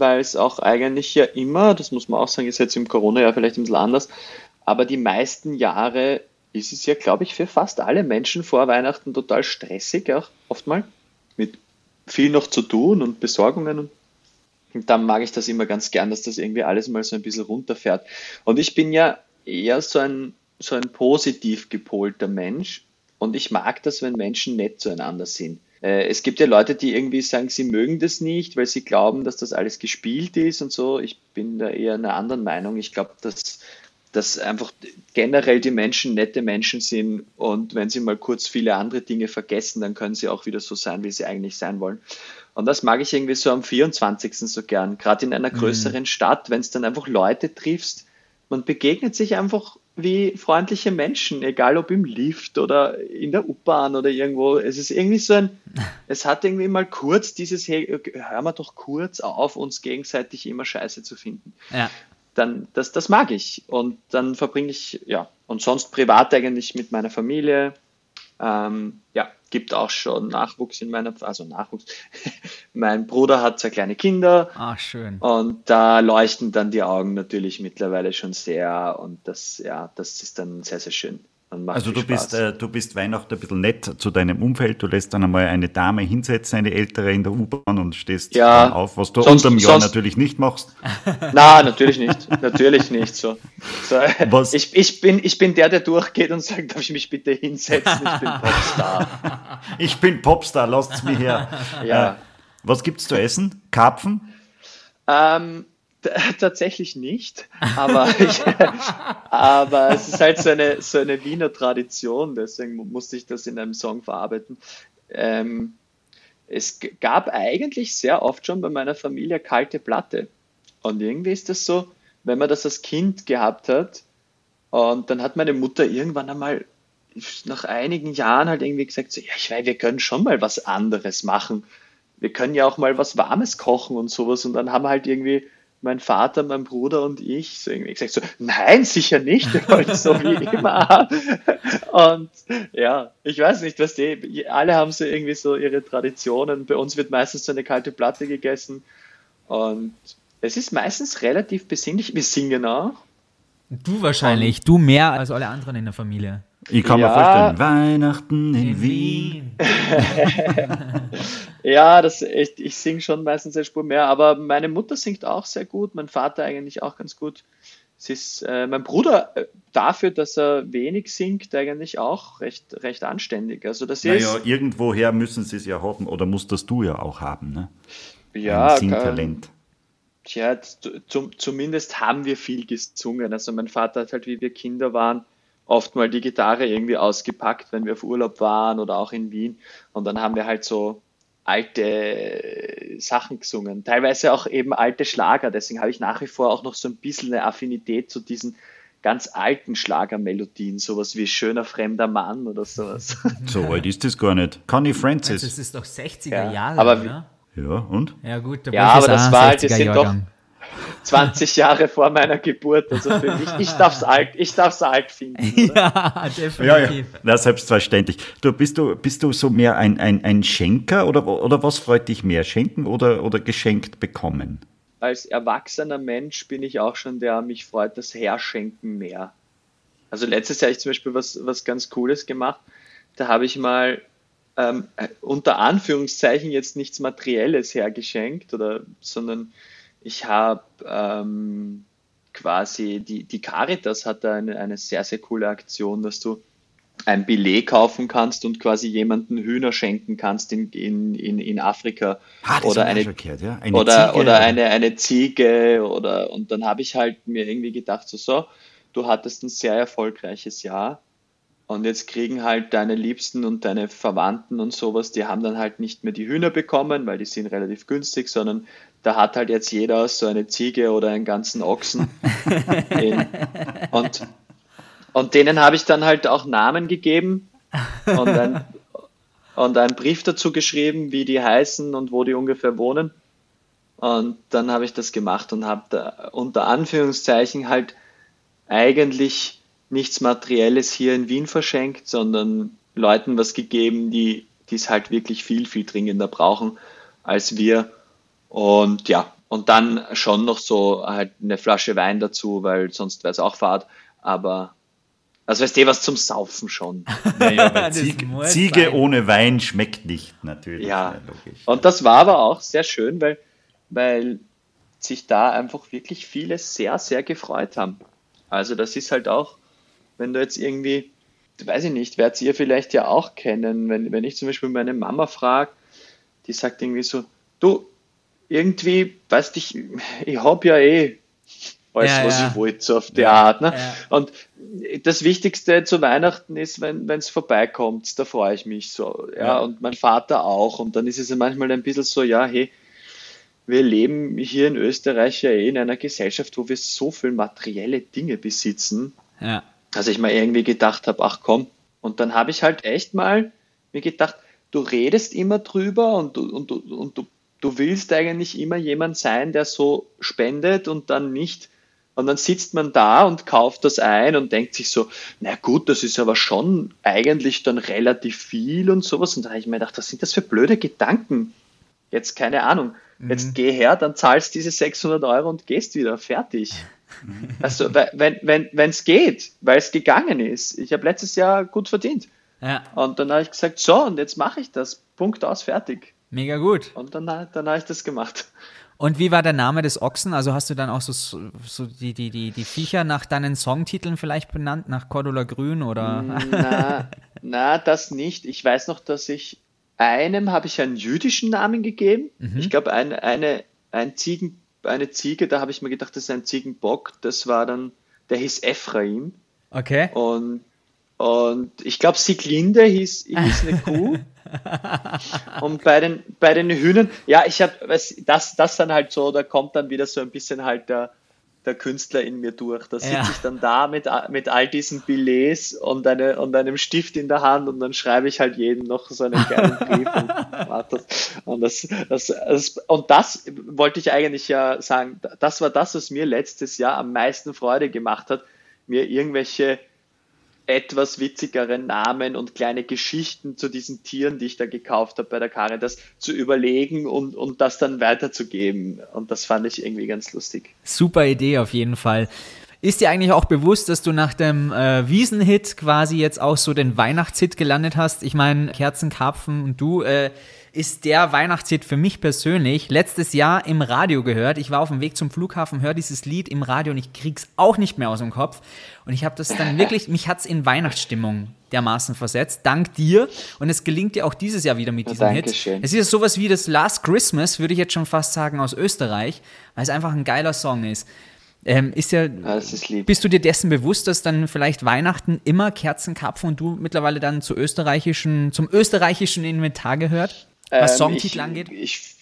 weil es auch eigentlich ja immer, das muss man auch sagen, ist jetzt im Corona-Jahr vielleicht ein bisschen anders, aber die meisten Jahre ist es ja, glaube ich, für fast alle Menschen vor Weihnachten total stressig, auch oftmal, mit viel noch zu tun und Besorgungen und und dann mag ich das immer ganz gern, dass das irgendwie alles mal so ein bisschen runterfährt. Und ich bin ja eher so ein, so ein positiv gepolter Mensch und ich mag das, wenn Menschen nett zueinander sind. Äh, es gibt ja Leute, die irgendwie sagen, sie mögen das nicht, weil sie glauben, dass das alles gespielt ist und so. Ich bin da eher einer anderen Meinung. Ich glaube, dass, dass einfach generell die Menschen nette Menschen sind und wenn sie mal kurz viele andere Dinge vergessen, dann können sie auch wieder so sein, wie sie eigentlich sein wollen. Und das mag ich irgendwie so am 24. so gern, gerade in einer mhm. größeren mhm. Stadt, wenn es dann einfach Leute triffst, man begegnet sich einfach wie freundliche Menschen, egal ob im Lift oder in der U-Bahn oder irgendwo. Es ist irgendwie so ein, es hat irgendwie mal kurz dieses, hey, hören wir doch kurz auf, uns gegenseitig immer Scheiße zu finden. Ja. Dann, das, das mag ich. Und dann verbringe ich, ja, und sonst privat eigentlich mit meiner Familie. Ähm, ja, gibt auch schon Nachwuchs in meiner, also Nachwuchs. mein Bruder hat zwei kleine Kinder. Ah, schön. Und da leuchten dann die Augen natürlich mittlerweile schon sehr und das, ja, das ist dann sehr, sehr schön also du bist, äh, du bist Weihnachten ein bisschen nett zu deinem Umfeld, du lässt dann einmal eine Dame hinsetzen, eine ältere in der U-Bahn und stehst ja, auf, was du sonst, unterm Jahr natürlich nicht machst. Nein, natürlich nicht, natürlich nicht so. so was? Ich, ich, bin, ich bin der, der durchgeht und sagt, darf ich mich bitte hinsetzen, ich bin Popstar. ich bin Popstar, lasst es mir her. Ja. Äh, was es zu essen? Karpfen? Ähm, Tatsächlich nicht, aber, ich, aber es ist halt so eine, so eine Wiener Tradition, deswegen musste ich das in einem Song verarbeiten. Ähm, es gab eigentlich sehr oft schon bei meiner Familie kalte Platte. Und irgendwie ist das so, wenn man das als Kind gehabt hat, und dann hat meine Mutter irgendwann einmal nach einigen Jahren halt irgendwie gesagt, so, ja, ich weiß, wir können schon mal was anderes machen. Wir können ja auch mal was Warmes kochen und sowas. Und dann haben halt irgendwie mein Vater, mein Bruder und ich so irgendwie gesagt, so, nein, sicher nicht, wir wollen so wie immer. Und ja, ich weiß nicht, was die, alle haben so irgendwie so ihre Traditionen. Bei uns wird meistens so eine kalte Platte gegessen und es ist meistens relativ besinnlich. Wir singen auch. Du wahrscheinlich, und, du mehr als alle anderen in der Familie. Ich kann ja, mir vorstellen, Weihnachten in, in Wien. ja, das, ich, ich singe schon meistens eine Spur mehr, aber meine Mutter singt auch sehr gut, mein Vater eigentlich auch ganz gut. Es ist äh, mein Bruder äh, dafür, dass er wenig singt, eigentlich auch recht, recht anständig. Also das naja, ist, irgendwoher müssen sie es ja haben oder musst das du ja auch haben, ne? Ja, Ein Singtalent. Tja, zum, zumindest haben wir viel gesungen. Also mein Vater hat halt, wie wir Kinder waren, oft mal die Gitarre irgendwie ausgepackt, wenn wir auf Urlaub waren oder auch in Wien. Und dann haben wir halt so alte Sachen gesungen. Teilweise auch eben alte Schlager. Deswegen habe ich nach wie vor auch noch so ein bisschen eine Affinität zu diesen ganz alten Schlagermelodien, sowas wie Schöner fremder Mann oder sowas. So alt ist das gar nicht. Connie Francis. Das ist doch 60er ja, Jahre, aber, oder? Ja, und? Ja, gut. Ja, aber das war halt, das sind doch, 20 Jahre vor meiner Geburt. Also für mich, ich darf es alt, ich darf's alt finden. Ja, definitiv. Ja, ja. Na, selbstverständlich. Du, bist, du, bist du so mehr ein, ein, ein Schenker oder, oder was freut dich mehr? Schenken oder, oder geschenkt bekommen? Als erwachsener Mensch bin ich auch schon der, mich freut das Herschenken mehr. Also letztes Jahr habe ich zum Beispiel was, was ganz Cooles gemacht. Da habe ich mal ähm, unter Anführungszeichen jetzt nichts Materielles hergeschenkt, oder, sondern ich habe ähm, quasi, die, die Caritas hat da eine, eine sehr, sehr coole Aktion, dass du ein Billet kaufen kannst und quasi jemanden Hühner schenken kannst in, in, in, in Afrika. Ah, oder eine, gehört, ja? eine oder, Ziege. oder eine, eine Ziege oder und dann habe ich halt mir irgendwie gedacht, so, so, du hattest ein sehr erfolgreiches Jahr und jetzt kriegen halt deine Liebsten und deine Verwandten und sowas, die haben dann halt nicht mehr die Hühner bekommen, weil die sind relativ günstig, sondern da hat halt jetzt jeder so eine Ziege oder einen ganzen Ochsen. und, und denen habe ich dann halt auch Namen gegeben und, ein, und einen Brief dazu geschrieben, wie die heißen und wo die ungefähr wohnen. Und dann habe ich das gemacht und habe da unter Anführungszeichen halt eigentlich nichts Materielles hier in Wien verschenkt, sondern Leuten was gegeben, die es halt wirklich viel, viel dringender brauchen als wir. Und ja, und dann schon noch so halt eine Flasche Wein dazu, weil sonst wäre es auch Fahrt. Aber also weißt du, was zum Saufen schon. Naja, Ziege, Ziege ohne Wein schmeckt nicht, natürlich. Ja, logisch. Und das war aber auch sehr schön, weil, weil sich da einfach wirklich viele sehr, sehr gefreut haben. Also das ist halt auch wenn du jetzt irgendwie, weiß ich nicht, werdet ihr vielleicht ja auch kennen, wenn, wenn ich zum Beispiel meine Mama frage, die sagt irgendwie so, du, irgendwie, weißt du, ich, ich hab ja eh alles, ja, was ja. ich wollte, so auf die ja, Art. Ne? Und das Wichtigste zu Weihnachten ist, wenn es vorbeikommt, da freue ich mich so. Ja, und mein Vater auch. Und dann ist es ja manchmal ein bisschen so, ja, hey, wir leben hier in Österreich ja eh in einer Gesellschaft, wo wir so viel materielle Dinge besitzen. Ja dass ich mir irgendwie gedacht habe, ach komm. Und dann habe ich halt echt mal mir gedacht, du redest immer drüber und du, und du, und du, du willst eigentlich immer jemand sein, der so spendet und dann nicht. Und dann sitzt man da und kauft das ein und denkt sich so, na gut, das ist aber schon eigentlich dann relativ viel und sowas. Und da habe ich mir gedacht, was sind das für blöde Gedanken? Jetzt keine Ahnung. Jetzt mhm. geh her, dann zahlst diese 600 Euro und gehst wieder. Fertig. Also, wenn es wenn, geht, weil es gegangen ist. Ich habe letztes Jahr gut verdient. Ja. Und dann habe ich gesagt, so, und jetzt mache ich das. Punkt aus, fertig. Mega gut. Und dann, dann habe ich das gemacht. Und wie war der Name des Ochsen? Also hast du dann auch so, so die, die, die, die Viecher nach deinen Songtiteln vielleicht benannt, nach Cordula Grün oder? Na, na, das nicht. Ich weiß noch, dass ich einem habe ich einen jüdischen Namen gegeben. Mhm. Ich glaube, ein, eine, ein Ziegen, eine Ziege, da habe ich mir gedacht, das ist ein Ziegenbock. Das war dann, der hieß Ephraim. Okay. Und, und ich glaube, Sieglinde hieß, hieß eine Kuh. und bei den, bei den Hühnern, ja, ich habe, das, das dann halt so, da kommt dann wieder so ein bisschen halt der, der Künstler in mir durch. Da sitze Ja. ich dann da mit, mit all diesen Billets und, eine, und einem Stift in der Hand und dann schreibe ich halt jedem noch so einen kleinen Brief und, und das, das, das, und das wollte ich eigentlich ja sagen, das war das, was mir letztes Jahr am meisten Freude gemacht hat, mir irgendwelche etwas witzigeren Namen und kleine Geschichten zu diesen Tieren, die ich da gekauft habe bei der Caritas, zu überlegen und, und das dann weiterzugeben. Und das fand ich irgendwie ganz lustig. Super Idee auf jeden Fall. Ist dir eigentlich auch bewusst, dass du nach dem äh, Wiesenhit quasi jetzt auch so den Weihnachtshit gelandet hast? Ich meine, Kerzenkarpfen und du äh, ist der Weihnachtshit für mich persönlich letztes Jahr im Radio gehört. Ich war auf dem Weg zum Flughafen, höre dieses Lied im Radio und ich krieg's auch nicht mehr aus dem Kopf. Und ich habe das dann wirklich, mich hat's in Weihnachtsstimmung dermaßen versetzt, dank dir. Und es gelingt dir auch dieses Jahr wieder mit diesem Hit. Dankeschön. Es ist ja sowas wie das Last Christmas, würde ich jetzt schon fast sagen, aus Österreich, weil es einfach ein geiler Song ist. Ähm, ist ja, Ja, ist bist du dir dessen bewusst, dass dann vielleicht Weihnachten immer Kerzenkarpfen und du mittlerweile dann zu österreichischen, zum österreichischen Inventar gehört, was Ähm, Songtitel ich, angeht? Ich,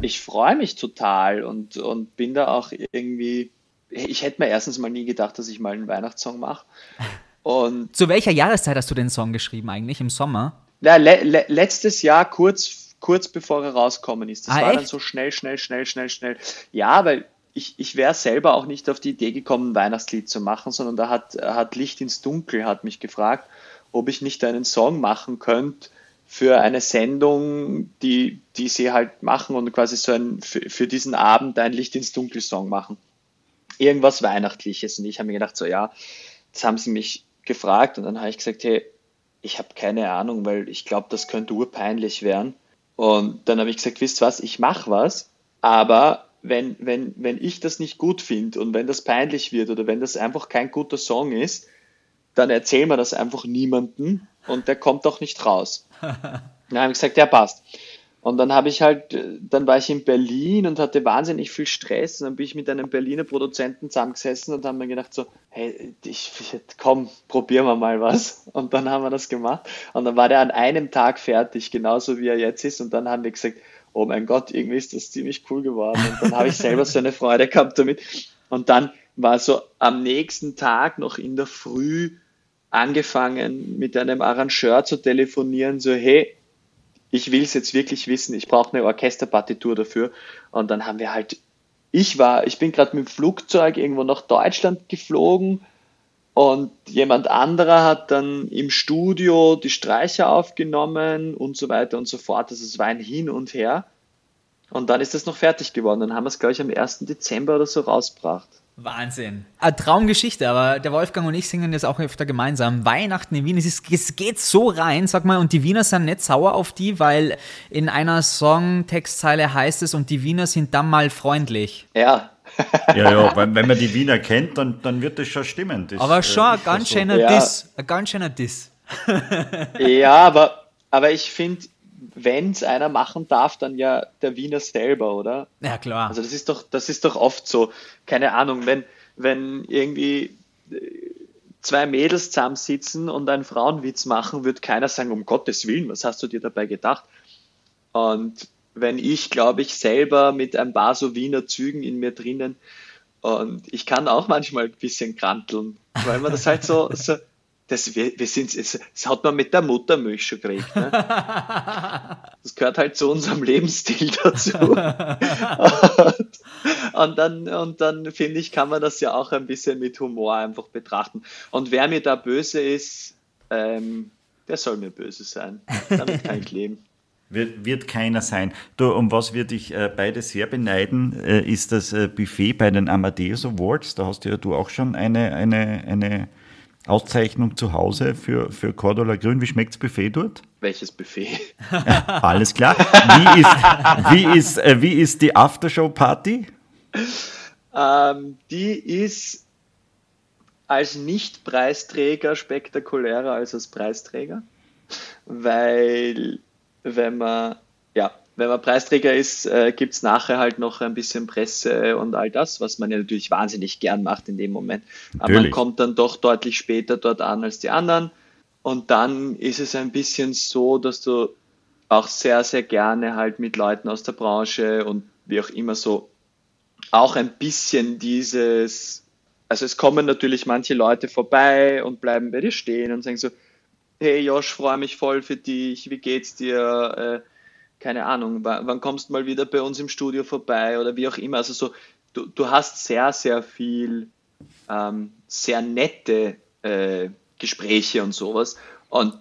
ich freue mich total und, und bin da auch irgendwie. Ich hätte mir erstens mal nie gedacht, dass ich mal einen Weihnachtssong mache. Und Zu welcher Jahreszeit hast du den Song geschrieben eigentlich? Im Sommer? ja, le, le, letztes Jahr, kurz, kurz bevor er rauskommen ist, das Ah, war dann echt? so schnell, schnell, schnell, schnell, schnell. Ja, weil ich, ich wäre selber auch nicht auf die Idee gekommen, ein Weihnachtslied zu machen, sondern da hat, hat Licht ins Dunkel hat mich gefragt, ob ich nicht einen Song machen könnte für eine Sendung, die, die sie halt machen und quasi so ein, für, für diesen Abend ein Licht ins Dunkel Song machen. Irgendwas Weihnachtliches. Und ich habe mir gedacht, so ja, das haben sie mich gefragt und dann habe ich gesagt, hey, ich habe keine Ahnung, weil ich glaube, das könnte urpeinlich werden. Und dann habe ich gesagt, wisst was, ich mache was, aber wenn, wenn, wenn ich das nicht gut finde und wenn das peinlich wird oder wenn das einfach kein guter Song ist, dann erzählen wir das einfach niemandem und der kommt auch nicht raus. Dann habe ich gesagt, ja, passt. Und dann habe ich halt, dann war ich in Berlin und hatte wahnsinnig viel Stress. Und dann bin ich mit einem Berliner Produzenten zusammengesessen und haben mir gedacht so, hey, ich, komm, probieren wir mal was. Und dann haben wir das gemacht. Und dann war der an einem Tag fertig, genauso wie er jetzt ist. Und dann haben wir gesagt, oh mein Gott, irgendwie ist das ziemlich cool geworden. Und dann habe ich selber so eine Freude gehabt damit. Und dann war so am nächsten Tag noch in der Früh angefangen mit einem Arrangeur zu telefonieren, so hey, ich will es jetzt wirklich wissen, ich brauche eine Orchesterpartitur dafür. Und dann haben wir halt, ich war, ich bin gerade mit dem Flugzeug irgendwo nach Deutschland geflogen und jemand anderer hat dann im Studio die Streicher aufgenommen und so weiter und so fort. Also es war ein Hin und Her. Und dann ist das noch fertig geworden. Dann haben wir es, glaube ich, am 1. Dezember oder so rausgebracht. Wahnsinn. Eine Traumgeschichte, aber der Wolfgang und ich singen das auch öfter gemeinsam. Weihnachten in Wien, es, ist, es geht so rein, sag mal, und die Wiener sind nicht sauer auf die, weil in einer Songtextzeile heißt es, und die Wiener sind dann mal freundlich. Ja, Ja, ja, wenn, wenn man die Wiener kennt, dann, dann wird das schon stimmen. Das, Aber äh, schon ein ist ja ganz so. schöner Ja. Diss. Ein ganz schöner Diss. ja aber, aber ich finde, wenn es einer machen darf, dann ja der Wiener selber, oder? Ja, klar. Also das ist doch, das ist doch oft so, keine Ahnung, wenn, wenn irgendwie äh, zwei Mädels zusammensitzen und einen Frauenwitz machen, wird keiner sagen, um Gottes Willen, was hast du dir dabei gedacht? Und wenn ich, glaube ich, selber mit ein paar so Wiener Zügen in mir drinnen und ich kann auch manchmal ein bisschen kranteln, weil man das halt so, so das, wir, wir sind, das, das hat man mit der Muttermilch schon gekriegt. Ne? Das gehört halt zu unserem Lebensstil dazu. Und, und dann, und dann finde ich, kann man das ja auch ein bisschen mit Humor einfach betrachten. Und wer mir da böse ist, ähm, der soll mir böse sein. Damit kann ich leben. Wird, wird keiner sein. Du, um was wir dich äh, beide sehr beneiden, äh, ist das äh, Buffet bei den Amadeus Awards. Da hast ja du auch schon eine, eine, eine Auszeichnung zu Hause für, für Cordula Grün. Wie schmeckt das Buffet dort? Welches Buffet? Alles klar. Wie ist, wie ist, äh, wie ist die Aftershow-Party? Ähm, die ist als Nicht-Preisträger spektakulärer als als Preisträger, weil wenn man, wenn man Preisträger ist, äh, gibt es nachher halt noch ein bisschen Presse und all das, was man ja natürlich wahnsinnig gern macht in dem Moment. Aber man kommt dann doch deutlich später dort an als die anderen. Und dann ist es ein bisschen so, dass du auch sehr, sehr gerne halt mit Leuten aus der Branche und wie auch immer so auch ein bisschen dieses, also es kommen natürlich manche Leute vorbei und bleiben bei dir stehen und sagen so, hey Josh, freue mich voll für dich, wie geht's dir? Äh, keine Ahnung, wann kommst du mal wieder bei uns im Studio vorbei oder wie auch immer. Also so, du, du hast sehr, sehr viel ähm, sehr nette äh, Gespräche und sowas. Und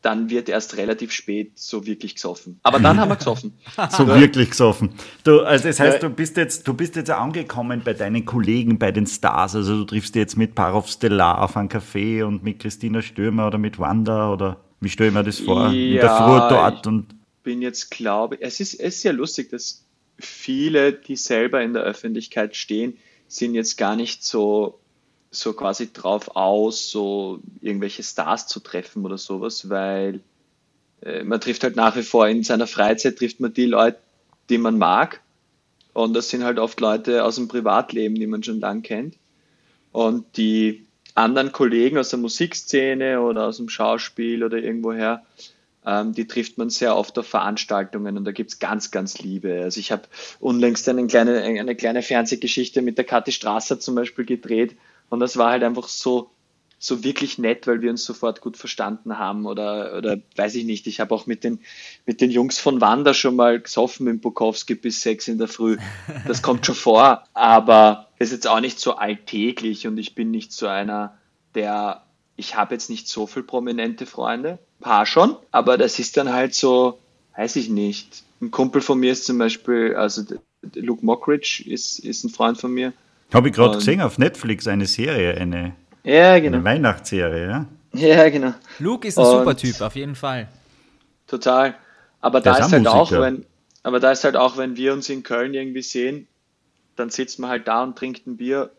dann wird erst relativ spät so wirklich gesoffen. Aber dann haben wir gesoffen. so wirklich gesoffen. Du, also das heißt, du bist jetzt, du bist jetzt angekommen bei deinen Kollegen, bei den Stars. Also du triffst dich jetzt mit Parov Stellar auf einen Café und mit Christina Stürmer oder mit Wanda oder wie stelle ich mir das vor? Ja, in der Früh dort und bin jetzt, glaube es ist, es ist ja lustig, dass viele, die selber in der Öffentlichkeit stehen, sind jetzt gar nicht so, so quasi drauf aus, so irgendwelche Stars zu treffen oder sowas, weil äh, man trifft halt nach wie vor in seiner Freizeit trifft man die Leute, die man mag. Und das sind halt oft Leute aus dem Privatleben, die man schon lang kennt. Und die anderen Kollegen aus der Musikszene oder aus dem Schauspiel oder irgendwoher, ähm, die trifft man sehr oft auf Veranstaltungen und da gibt es ganz, ganz Liebe. Also ich habe unlängst eine kleine, eine kleine Fernsehgeschichte mit der Kathi Strasser zum Beispiel gedreht und das war halt einfach so, so wirklich nett, weil wir uns sofort gut verstanden haben oder, oder weiß ich nicht, ich habe auch mit den, mit den Jungs von Wanda schon mal gesoffen mit Bukowski bis sechs in der Früh. Das kommt schon vor, aber ist jetzt auch nicht so alltäglich und ich bin nicht so einer, der, ich habe jetzt nicht so viel prominente Freunde, paar schon, aber das ist dann halt so, weiß ich nicht. Ein Kumpel von mir ist zum Beispiel, also Luke Mockridge ist, ist ein Freund von mir. Habe ich gerade gesehen auf Netflix eine Serie, eine, ja, genau. eine Weihnachtsserie, ja? Ja, genau. Luke ist ein Und super Typ, auf jeden Fall. Total. Aber da ist, ist halt Musiker. auch, wenn, aber da ist halt auch, wenn wir uns in Köln irgendwie sehen, dann sitzt man halt da und trinkt ein Bier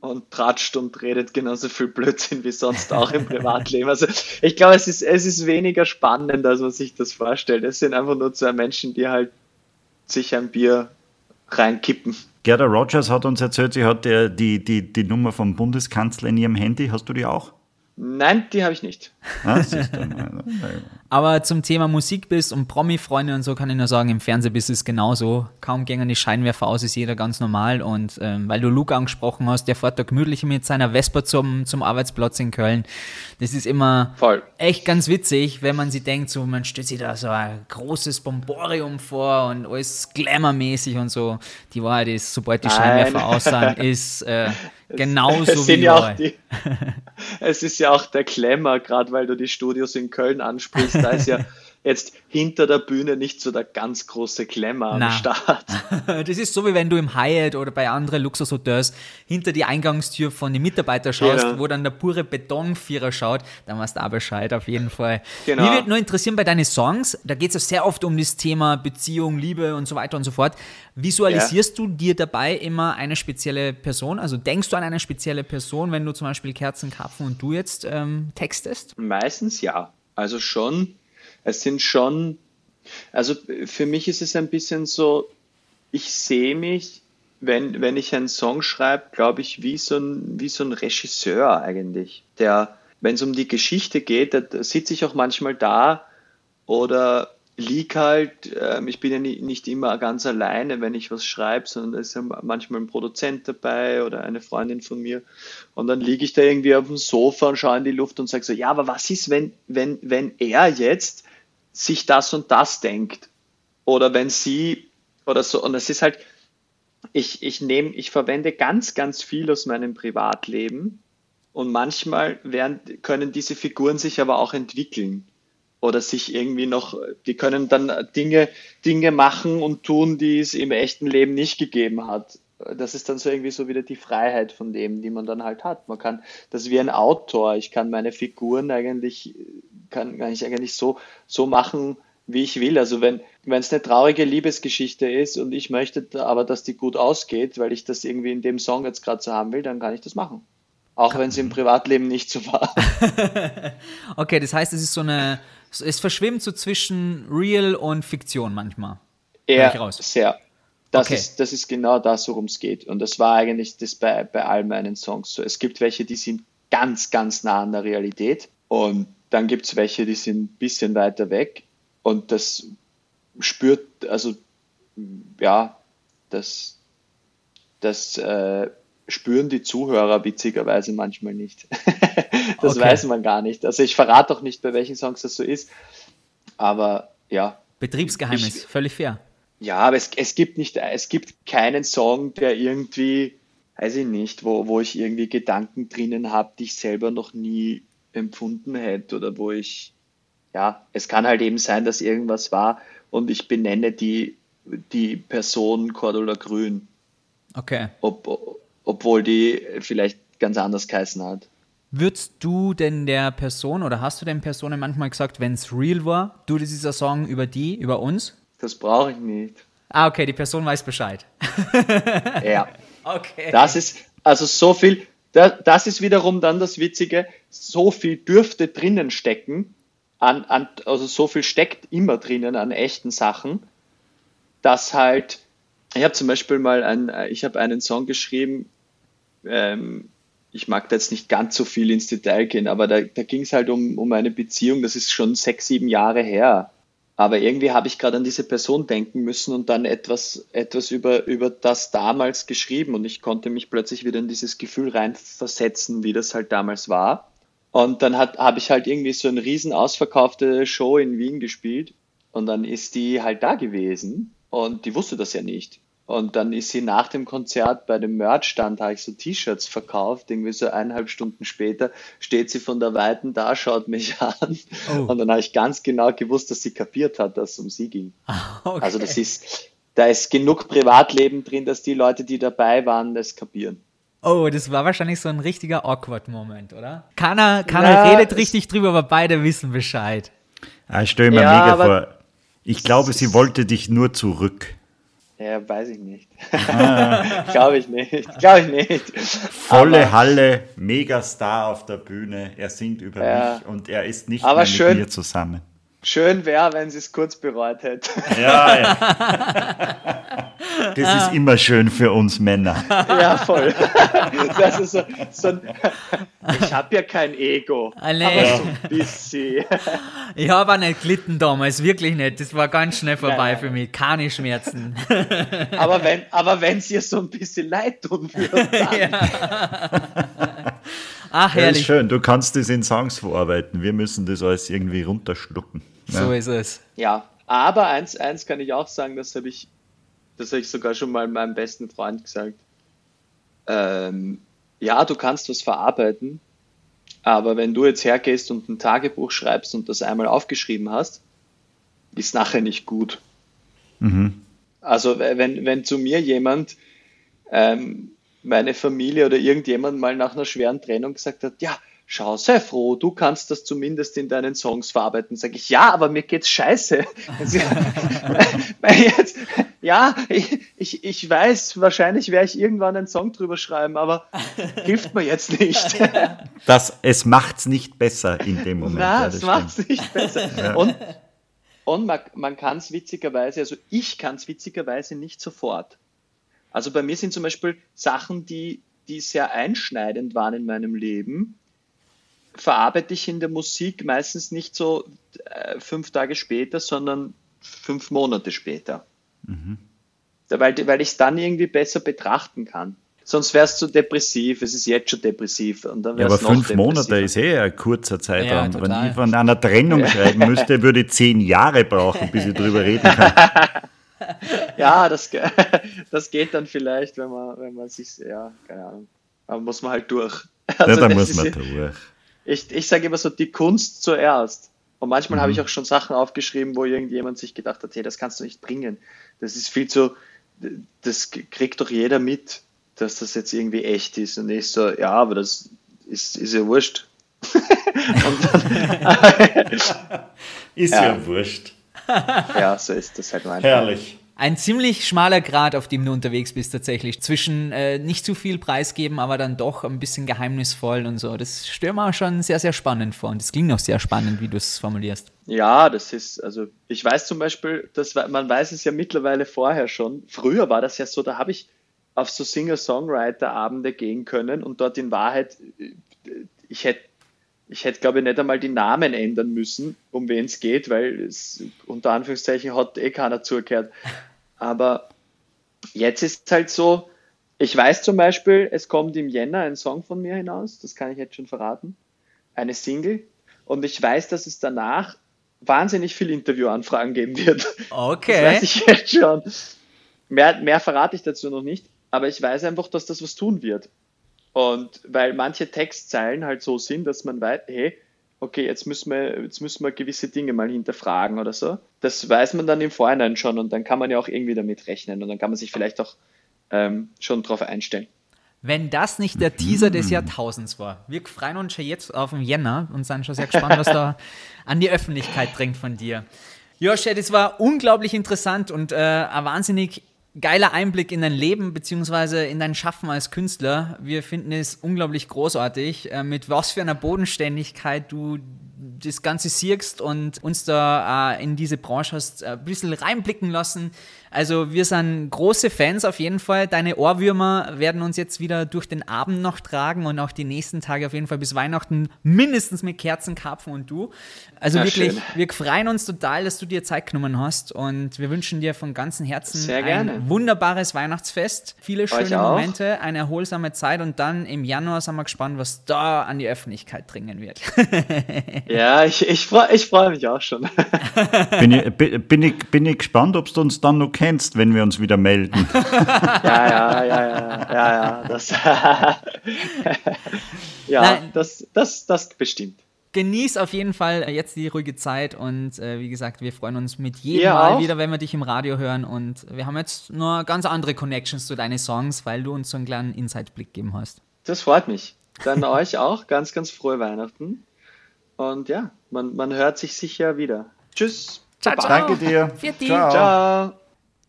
und tratscht und redet genauso viel Blödsinn wie sonst auch im Privatleben. Also ich glaube, es ist, es ist weniger spannend, als man sich das vorstellt. Es sind einfach nur zwei Menschen, die halt sich ein Bier reinkippen. Gerda Rogers hat uns erzählt, sie hat die, die, die, die Nummer vom Bundeskanzler in ihrem Handy. Hast du die auch? Nein, die habe ich nicht. Ah, Aber zum Thema Musikbiss und Promi-Freunde und so kann ich nur sagen, im Fernsehbiss ist genauso. Kaum gängen die Scheinwerfer aus, ist jeder ganz normal. Und ähm, weil du Luke angesprochen hast, der fährt da gemütlich mit seiner Vespa zum, zum Arbeitsplatz in Köln. Das ist immer Voll. echt ganz witzig, wenn man sich denkt, so man stellt sich da so ein großes Bomborium vor und alles glamourmäßig und so. Die Wahrheit ist, sobald die Scheinwerfer aus sind, ist äh, genauso wie ja die, Es ist ja auch der Klemmer, gerade weil du die Studios in Köln ansprichst. Da ist ja jetzt hinter der Bühne nicht so der ganz große Klemmer am Start. Das ist so, wie wenn du im Hyatt oder bei anderen Luxushotels hinter die Eingangstür von den Mitarbeitern schaust, genau. wo dann der pure Betonvierer schaut, dann weißt du auch Bescheid auf jeden Fall. Genau. Mich würde nur interessieren bei deinen Songs, da geht es ja sehr oft um das Thema Beziehung, Liebe und so weiter und so fort. Visualisierst ja. du dir dabei immer eine spezielle Person? Also denkst du an eine spezielle Person, wenn du zum Beispiel Kerzen, Karpfen und du jetzt ähm, textest? Meistens ja. Also schon es sind schon, also für mich ist es ein bisschen so, ich sehe mich, wenn, wenn ich einen Song schreibe, glaube ich, wie so, ein, wie so ein Regisseur eigentlich, der, wenn es um die Geschichte geht, da, sitze ich auch manchmal da oder lieg halt, äh, ich bin ja nie, nicht immer ganz alleine, wenn ich was schreibe, sondern da ist ja manchmal ein Produzent dabei oder eine Freundin von mir. Und dann liege ich da irgendwie auf dem Sofa und schaue in die Luft und sage so, ja, aber was ist, wenn, wenn, wenn er jetzt sich das und das denkt. Oder wenn sie oder so. Und es ist halt, ich, ich nehme, ich verwende ganz, ganz viel aus meinem Privatleben. Und manchmal werden, können diese Figuren sich aber auch entwickeln oder sich irgendwie noch, die können dann Dinge, Dinge machen und tun, die es im echten Leben nicht gegeben hat. Das ist dann so irgendwie so wieder die Freiheit von dem, die man dann halt hat. Man kann, das ist wie ein Autor. Ich kann meine Figuren eigentlich kann, kann ich eigentlich so, so machen, wie ich will. Also wenn wenn es eine traurige Liebesgeschichte ist und ich möchte aber, dass die gut ausgeht, weil ich das irgendwie in dem Song jetzt gerade so haben will, dann kann ich das machen. Auch wenn es im Privatleben nicht so war. Okay, das heißt, es ist so eine, es verschwimmt so zwischen Real und Fiktion manchmal. Raus. sehr. Das, Okay. ist, das ist genau das, worum es geht. Und das war eigentlich das bei, bei all meinen Songs so. Es gibt welche, die sind ganz, ganz nah an der Realität. Und dann gibt es welche, die sind ein bisschen weiter weg. Und das spürt, also ja, das, das äh, spüren die Zuhörer witzigerweise manchmal nicht. das Okay. weiß man gar nicht. Also ich verrate auch nicht, bei welchen Songs das so ist. Aber ja, Betriebsgeheimnis, Ich- völlig fair. ja, aber es, es gibt nicht, es gibt keinen Song, der irgendwie, weiß ich nicht, wo, wo ich irgendwie Gedanken drinnen habe, die ich selber noch nie empfunden hätte oder wo ich, ja, es kann halt eben sein, dass irgendwas war und ich benenne die, die Person Cordula Grün, Okay. ob, obwohl die vielleicht ganz anders geheißen hat. Würdest du denn der Person oder hast du den Personen manchmal gesagt, wenn es real war, du, ein Song über die, über uns? Das brauche ich nicht. Ah, okay, die Person weiß Bescheid. Ja. Okay. Das ist, also so viel, das ist wiederum dann das Witzige, so viel dürfte drinnen stecken, an, an, also so viel steckt immer drinnen an echten Sachen, dass halt, ich habe zum Beispiel mal ein, ich habe einen Song geschrieben, ähm, ich mag da jetzt nicht ganz so viel ins Detail gehen, aber da, da ging es halt um, um eine Beziehung, das ist schon sechs, sieben Jahre her. Aber irgendwie habe ich gerade an diese Person denken müssen und dann etwas, etwas über, über das damals geschrieben und ich konnte mich plötzlich wieder in dieses Gefühl reinversetzen, wie das halt damals war. Und dann habe ich halt irgendwie so eine riesen ausverkaufte Show in Wien gespielt und dann ist die halt da gewesen und die wusste das ja nicht. Und dann ist sie nach dem Konzert bei dem Merchstand, habe ich so T-Shirts verkauft, irgendwie so eineinhalb Stunden später steht sie von der Weiten da, schaut mich an Oh. und dann habe ich ganz genau gewusst, dass sie kapiert hat, dass es um sie ging. okay. Also das ist, da ist genug Privatleben drin, dass die Leute, die dabei waren, das kapieren. Oh, das war wahrscheinlich so ein richtiger Awkward-Moment, oder? Keiner, keiner Ja, redet richtig drüber, aber beide wissen Bescheid. Ah, Ich stelle mir Ja, mega vor. Ich glaube, sie wollte dich nur zurück. Ja, weiß ich nicht. Glaube ich nicht. Glaube ich nicht. Volle Aber- Halle, Megastar auf der Bühne. Er singt über Ja. mich und er ist nicht Aber mehr schön- mit mir zusammen. Schön wäre, wenn sie es kurz bereut hätte. Ja, ja. Das ist immer schön für uns Männer. Ja, voll. Das ist so, so ein, ich habe ja kein Ego, Ah, nee. aber so ein bisschen. Ich habe auch nicht gelitten damals, wirklich nicht. Das war ganz schnell vorbei Nein. für mich. Keine Schmerzen. Aber wenn aber wenn's ihr so ein bisschen leid tun würde, dann, Ja, ist herrlich. schön, du kannst das in Songs verarbeiten. Wir müssen das alles irgendwie runterschlucken. So ist es. ja. Aber eins, eins kann ich auch sagen, das habe ich, das habe ich sogar schon mal meinem besten Freund gesagt. Ähm, ja, du kannst was verarbeiten, aber wenn du jetzt hergehst und ein Tagebuch schreibst und das einmal aufgeschrieben hast, ist nachher nicht gut. Also wenn, wenn zu mir jemand, ähm, meine Familie oder irgendjemand mal nach einer schweren Trennung gesagt hat, ja, schau, sei froh, du kannst das zumindest in deinen Songs verarbeiten, sage ich, ja, aber mir geht's scheiße. Weil jetzt, ja, ich, ich, ich weiß, wahrscheinlich werde ich irgendwann einen Song drüber schreiben, aber hilft mir jetzt nicht. Das, es macht's nicht besser in dem Moment. Na, ja, stimmt. es nicht besser. Und, und man, man kann es witzigerweise, also ich kann es witzigerweise nicht sofort. Also bei mir sind zum Beispiel Sachen, die, die sehr einschneidend waren in meinem Leben, verarbeite ich in der Musik meistens nicht so äh, fünf Tage später, sondern fünf Monate später. Da- Weil, weil ich es dann irgendwie besser betrachten kann. Sonst wäre es zu depressiv, es ist jetzt schon depressiv. Und dann Ja, aber noch fünf Monate ist eh ein kurzer Zeitraum. Ja, Wenn ich von einer Trennung schreiben müsste, würde ich zehn Jahre brauchen, bis ich drüber reden kann. Ja, das, das geht dann vielleicht, wenn man, wenn man sich, ja, keine Ahnung. Aber muss man halt durch. Ja, Also da das muss man ja- durch. Ich, ich sage immer so, die Kunst zuerst. Und manchmal Mhm. habe ich auch schon Sachen aufgeschrieben, wo irgendjemand sich gedacht hat, hey, das kannst du nicht bringen. Das ist viel zu, das kriegt doch jeder mit, dass das jetzt irgendwie echt ist. Und ich so, ja, aber das ist, ist ja wurscht. Dann, Ist Ja. ja, wurscht. ja, so ist das halt manchmal. Herrlich. Ein ziemlich schmaler Grad, auf dem du unterwegs bist tatsächlich. Zwischen äh, nicht zu viel preisgeben, aber dann doch ein bisschen geheimnisvoll und so. Das stelle mir schon sehr, sehr spannend vor. Und das klingt auch sehr spannend, wie du es formulierst. Ja, das ist, also ich weiß zum Beispiel, dass man weiß es ja mittlerweile vorher schon. Früher war das ja so, da habe ich auf so Singer-Songwriter-Abende gehen können und dort in Wahrheit, ich hätte ich hätte, glaube ich, nicht einmal die Namen ändern müssen, um wen es geht, weil es unter Anführungszeichen hat eh keiner zugehört. Aber jetzt ist es halt so, ich weiß zum Beispiel, es kommt im Jänner ein Song von mir hinaus, das kann ich jetzt schon verraten, eine Single. Und ich weiß, dass es danach wahnsinnig viele Interviewanfragen geben wird. Okay. Das weiß ich jetzt schon. Mehr, mehr verrate ich dazu noch nicht, aber ich weiß einfach, dass das was tun wird. Und weil manche Textzeilen halt so sind, dass man weiß, hey, okay, jetzt müssen wir, jetzt müssen wir gewisse Dinge mal hinterfragen oder so. Das weiß man dann im Vorhinein schon und dann kann man ja auch irgendwie damit rechnen und dann kann man sich vielleicht auch ähm, schon drauf einstellen. Wenn das nicht der Teaser des Jahrtausends war. Wir freuen uns schon jetzt auf den Jänner und sind schon sehr gespannt, was da an die Öffentlichkeit dringt von dir. Josh, das war unglaublich interessant und äh, ein wahnsinnig geiler Einblick in dein Leben beziehungsweise in dein Schaffen als Künstler. Wir finden es unglaublich großartig, äh, mit was für einer Bodenständigkeit du das Ganze siehst und uns da äh, in diese Branche hast äh, ein bisschen reinblicken lassen. Also wir sind große Fans auf jeden Fall. Deine Ohrwürmer werden uns jetzt wieder durch den Abend noch tragen und auch die nächsten Tage auf jeden Fall bis Weihnachten mindestens mit Kerzen, Karpfen und du. Also ja, wirklich, schön. wir freuen uns total, dass du dir Zeit genommen hast und wir wünschen dir von ganzem Herzen ein wunderbares Weihnachtsfest, viele schöne Momente, eine erholsame Zeit und dann im Januar sind wir gespannt, was da an die Öffentlichkeit dringen wird. ja, ich, ich freue ich freu mich auch schon. bin, ich, bin, ich, bin ich gespannt, ob du uns dann noch kennst, wenn wir uns wieder melden. ja, ja, ja, ja, ja, ja, das, ja, das, das, das bestimmt. Genieß auf jeden Fall jetzt die ruhige Zeit und äh, wie gesagt, wir freuen uns mit jedem Mal auch. wieder, wenn wir dich im Radio hören und wir haben jetzt nur ganz andere Connections zu deinen Songs, weil du uns so einen kleinen Inside-Blick gegeben hast. Das freut mich. Dann euch auch ganz, ganz frohe Weihnachten und ja, man, man hört sich sicher wieder. Tschüss. Ciao, ciao. Danke dir. Ciao. ciao.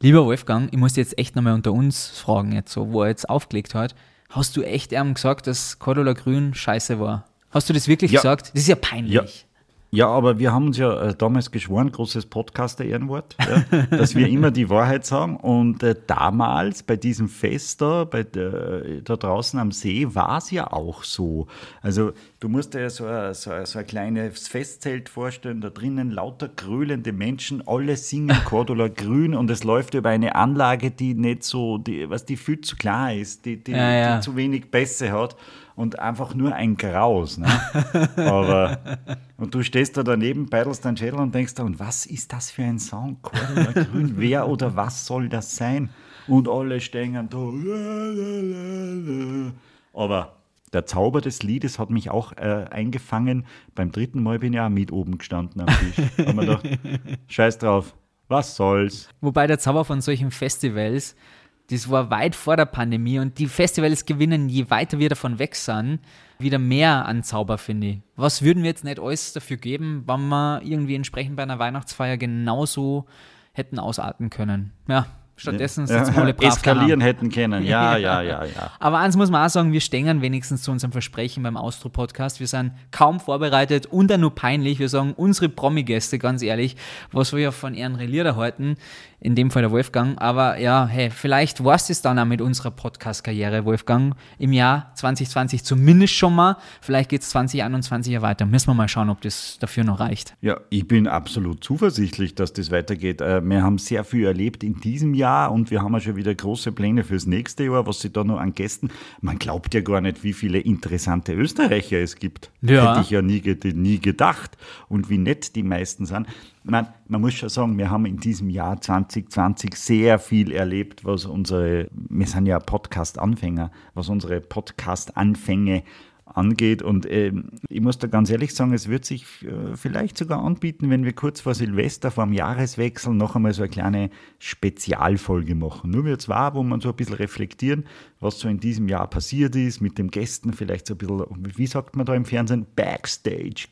Lieber Wolfgang, ich muss jetzt echt nochmal unter uns fragen, jetzt so, wo er jetzt aufgelegt hat. Hast du echt ihm gesagt, dass Cordula Grün scheiße war? Hast du das wirklich ja. gesagt? Das ist ja peinlich. Ja. Ja, aber wir haben uns ja äh, damals geschworen, großes Podcaster-Ehrenwort, ja, dass wir immer die Wahrheit sagen. Und äh, damals bei diesem Fest da, bei, äh, da draußen am See war es ja auch so. Also du musst dir ja so, ein, so, so ein kleines Festzelt vorstellen, da drinnen lauter grölende Menschen, alle singen Cordula Grün und es läuft über eine Anlage, die nicht so, die, was die viel zu klar ist, die, die, ja, ja. die zu wenig Bässe hat und einfach nur ein Graus. Ne? Aber, und du stehst da daneben, beidelst deinen Schädel und denkst da, und was ist das für ein Song? Grün, wer oder was soll das sein? Und alle stehen da. Aber der Zauber des Liedes hat mich auch äh, eingefangen. Beim dritten Mal bin ich auch mit oben gestanden am Tisch. Haben wir gedacht, scheiß drauf, was soll's. Wobei der Zauber von solchen Festivals das war weit vor der Pandemie und die Festivals gewinnen, je weiter wir davon weg sind, wieder mehr an Zauber, finde ich. Was würden wir jetzt nicht alles dafür geben, wenn wir irgendwie entsprechend bei einer Weihnachtsfeier genauso hätten ausarten können? Ja, Stattdessen ja. sitzen alle brav Eskalieren hätten können, ja, ja, ja, ja. Aber eins muss man auch sagen, wir stehen wenigstens zu unserem Versprechen beim Austro-Podcast. Wir sind kaum vorbereitet und dann nur peinlich. Wir sagen unsere Promi-Gäste, ganz ehrlich, was wir ja von ihren Relier halten, in dem Fall der Wolfgang. Aber ja, hey, vielleicht war es dann auch mit unserer Podcast-Karriere, Wolfgang, im Jahr 2020 zumindest schon mal. Vielleicht geht es 2021 ja weiter. Müssen wir mal schauen, ob das dafür noch reicht. Ja, ich bin absolut zuversichtlich, dass das weitergeht. Äh, wir haben sehr viel erlebt in diesem Jahr und wir haben ja schon wieder große Pläne fürs nächste Jahr, was sie da noch an Gästen. Man glaubt ja gar nicht, wie viele interessante Österreicher es gibt. Ja. Hätte ich ja nie, nie gedacht. Und wie nett die meisten sind man, man muss schon sagen, wir haben in diesem Jahr 2020 sehr viel erlebt, was unsere, wir sind ja Podcast-Anfänger, was unsere Podcast-Anfänge angeht. Und äh, ich muss da ganz ehrlich sagen, es wird sich äh, vielleicht sogar anbieten, wenn wir kurz vor Silvester, vor dem Jahreswechsel, noch einmal so eine kleine Spezialfolge machen. Nur wir zwei, wo man so ein bisschen reflektieren, was so in diesem Jahr passiert ist, mit den Gästen vielleicht so ein bisschen, wie sagt man da im Fernsehen, Backstage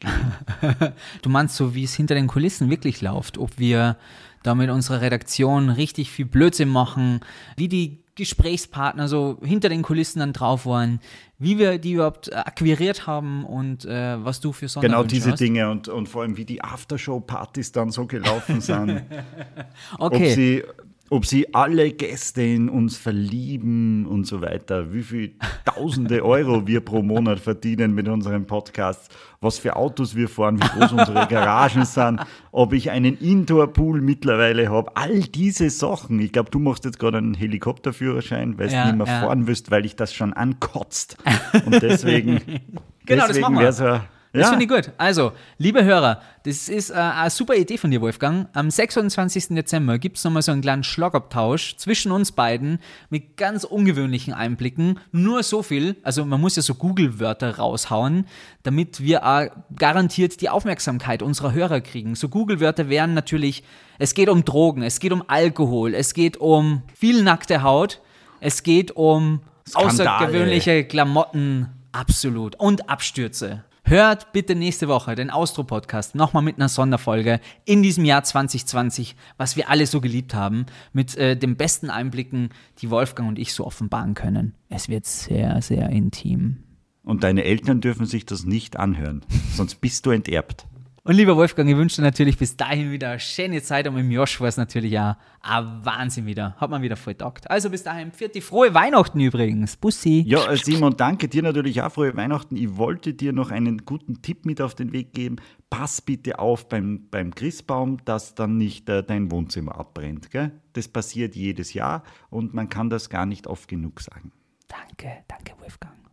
du meinst so, wie es hinter den Kulissen wirklich läuft, ob wir da mit unserer Redaktion richtig viel Blödsinn machen, wie die Gesprächspartner so hinter den Kulissen dann drauf waren, wie wir die überhaupt akquiriert haben und äh, was du für Sonderwünsche Genau diese hast. Dinge und, und vor allem wie die Aftershow-Partys dann so gelaufen sind. okay. Ob sie ob sie alle Gäste in uns verlieben und so weiter, wie viel tausende Euro wir pro Monat verdienen mit unseren Podcasts, was für Autos wir fahren, wie groß unsere Garagen sind, ob ich einen Indoor-Pool mittlerweile habe, all diese Sachen. Ich glaube, du machst jetzt gerade einen Helikopterführerschein, weil ja, du nicht mehr ja. fahren wirst, weil ich das schon ankotzt. Und deswegen, genau, deswegen wäre es ja das ja. finde ich gut. Also, liebe Hörer, das ist äh, eine super Idee von dir, Wolfgang. Am 26. Dezember gibt es nochmal so einen kleinen Schlagabtausch zwischen uns beiden mit ganz ungewöhnlichen Einblicken. Nur so viel, also man muss ja so Google-Wörter raushauen, damit wir äh, garantiert die Aufmerksamkeit unserer Hörer kriegen. So Google-Wörter wären natürlich, es geht um Drogen, es geht um Alkohol, es geht um viel nackte Haut, es geht um Skandale. außergewöhnliche Klamotten, absolut, und Abstürze. Hört bitte nächste Woche den Austro-Podcast nochmal mit einer Sonderfolge in diesem Jahr 2020, was wir alle so geliebt haben, mit äh, den besten Einblicken, die Wolfgang und ich so offenbaren können. Es wird sehr, sehr intim. Und deine Eltern dürfen sich das nicht anhören, sonst bist du enterbt. Und lieber Wolfgang, ich wünsche dir natürlich bis dahin wieder eine schöne Zeit und im Josh war es natürlich auch ein Wahnsinn wieder. Hat man wieder voll taugt. Also bis dahin, die frohe Weihnachten übrigens. Bussi. Ja, Simon, danke dir natürlich auch frohe Weihnachten. Ich wollte dir noch einen guten Tipp mit auf den Weg geben. Pass bitte auf beim, beim Christbaum, dass dann nicht äh, dein Wohnzimmer abbrennt. Gell? Das passiert jedes Jahr und man kann das gar nicht oft genug sagen. Danke, danke Wolfgang.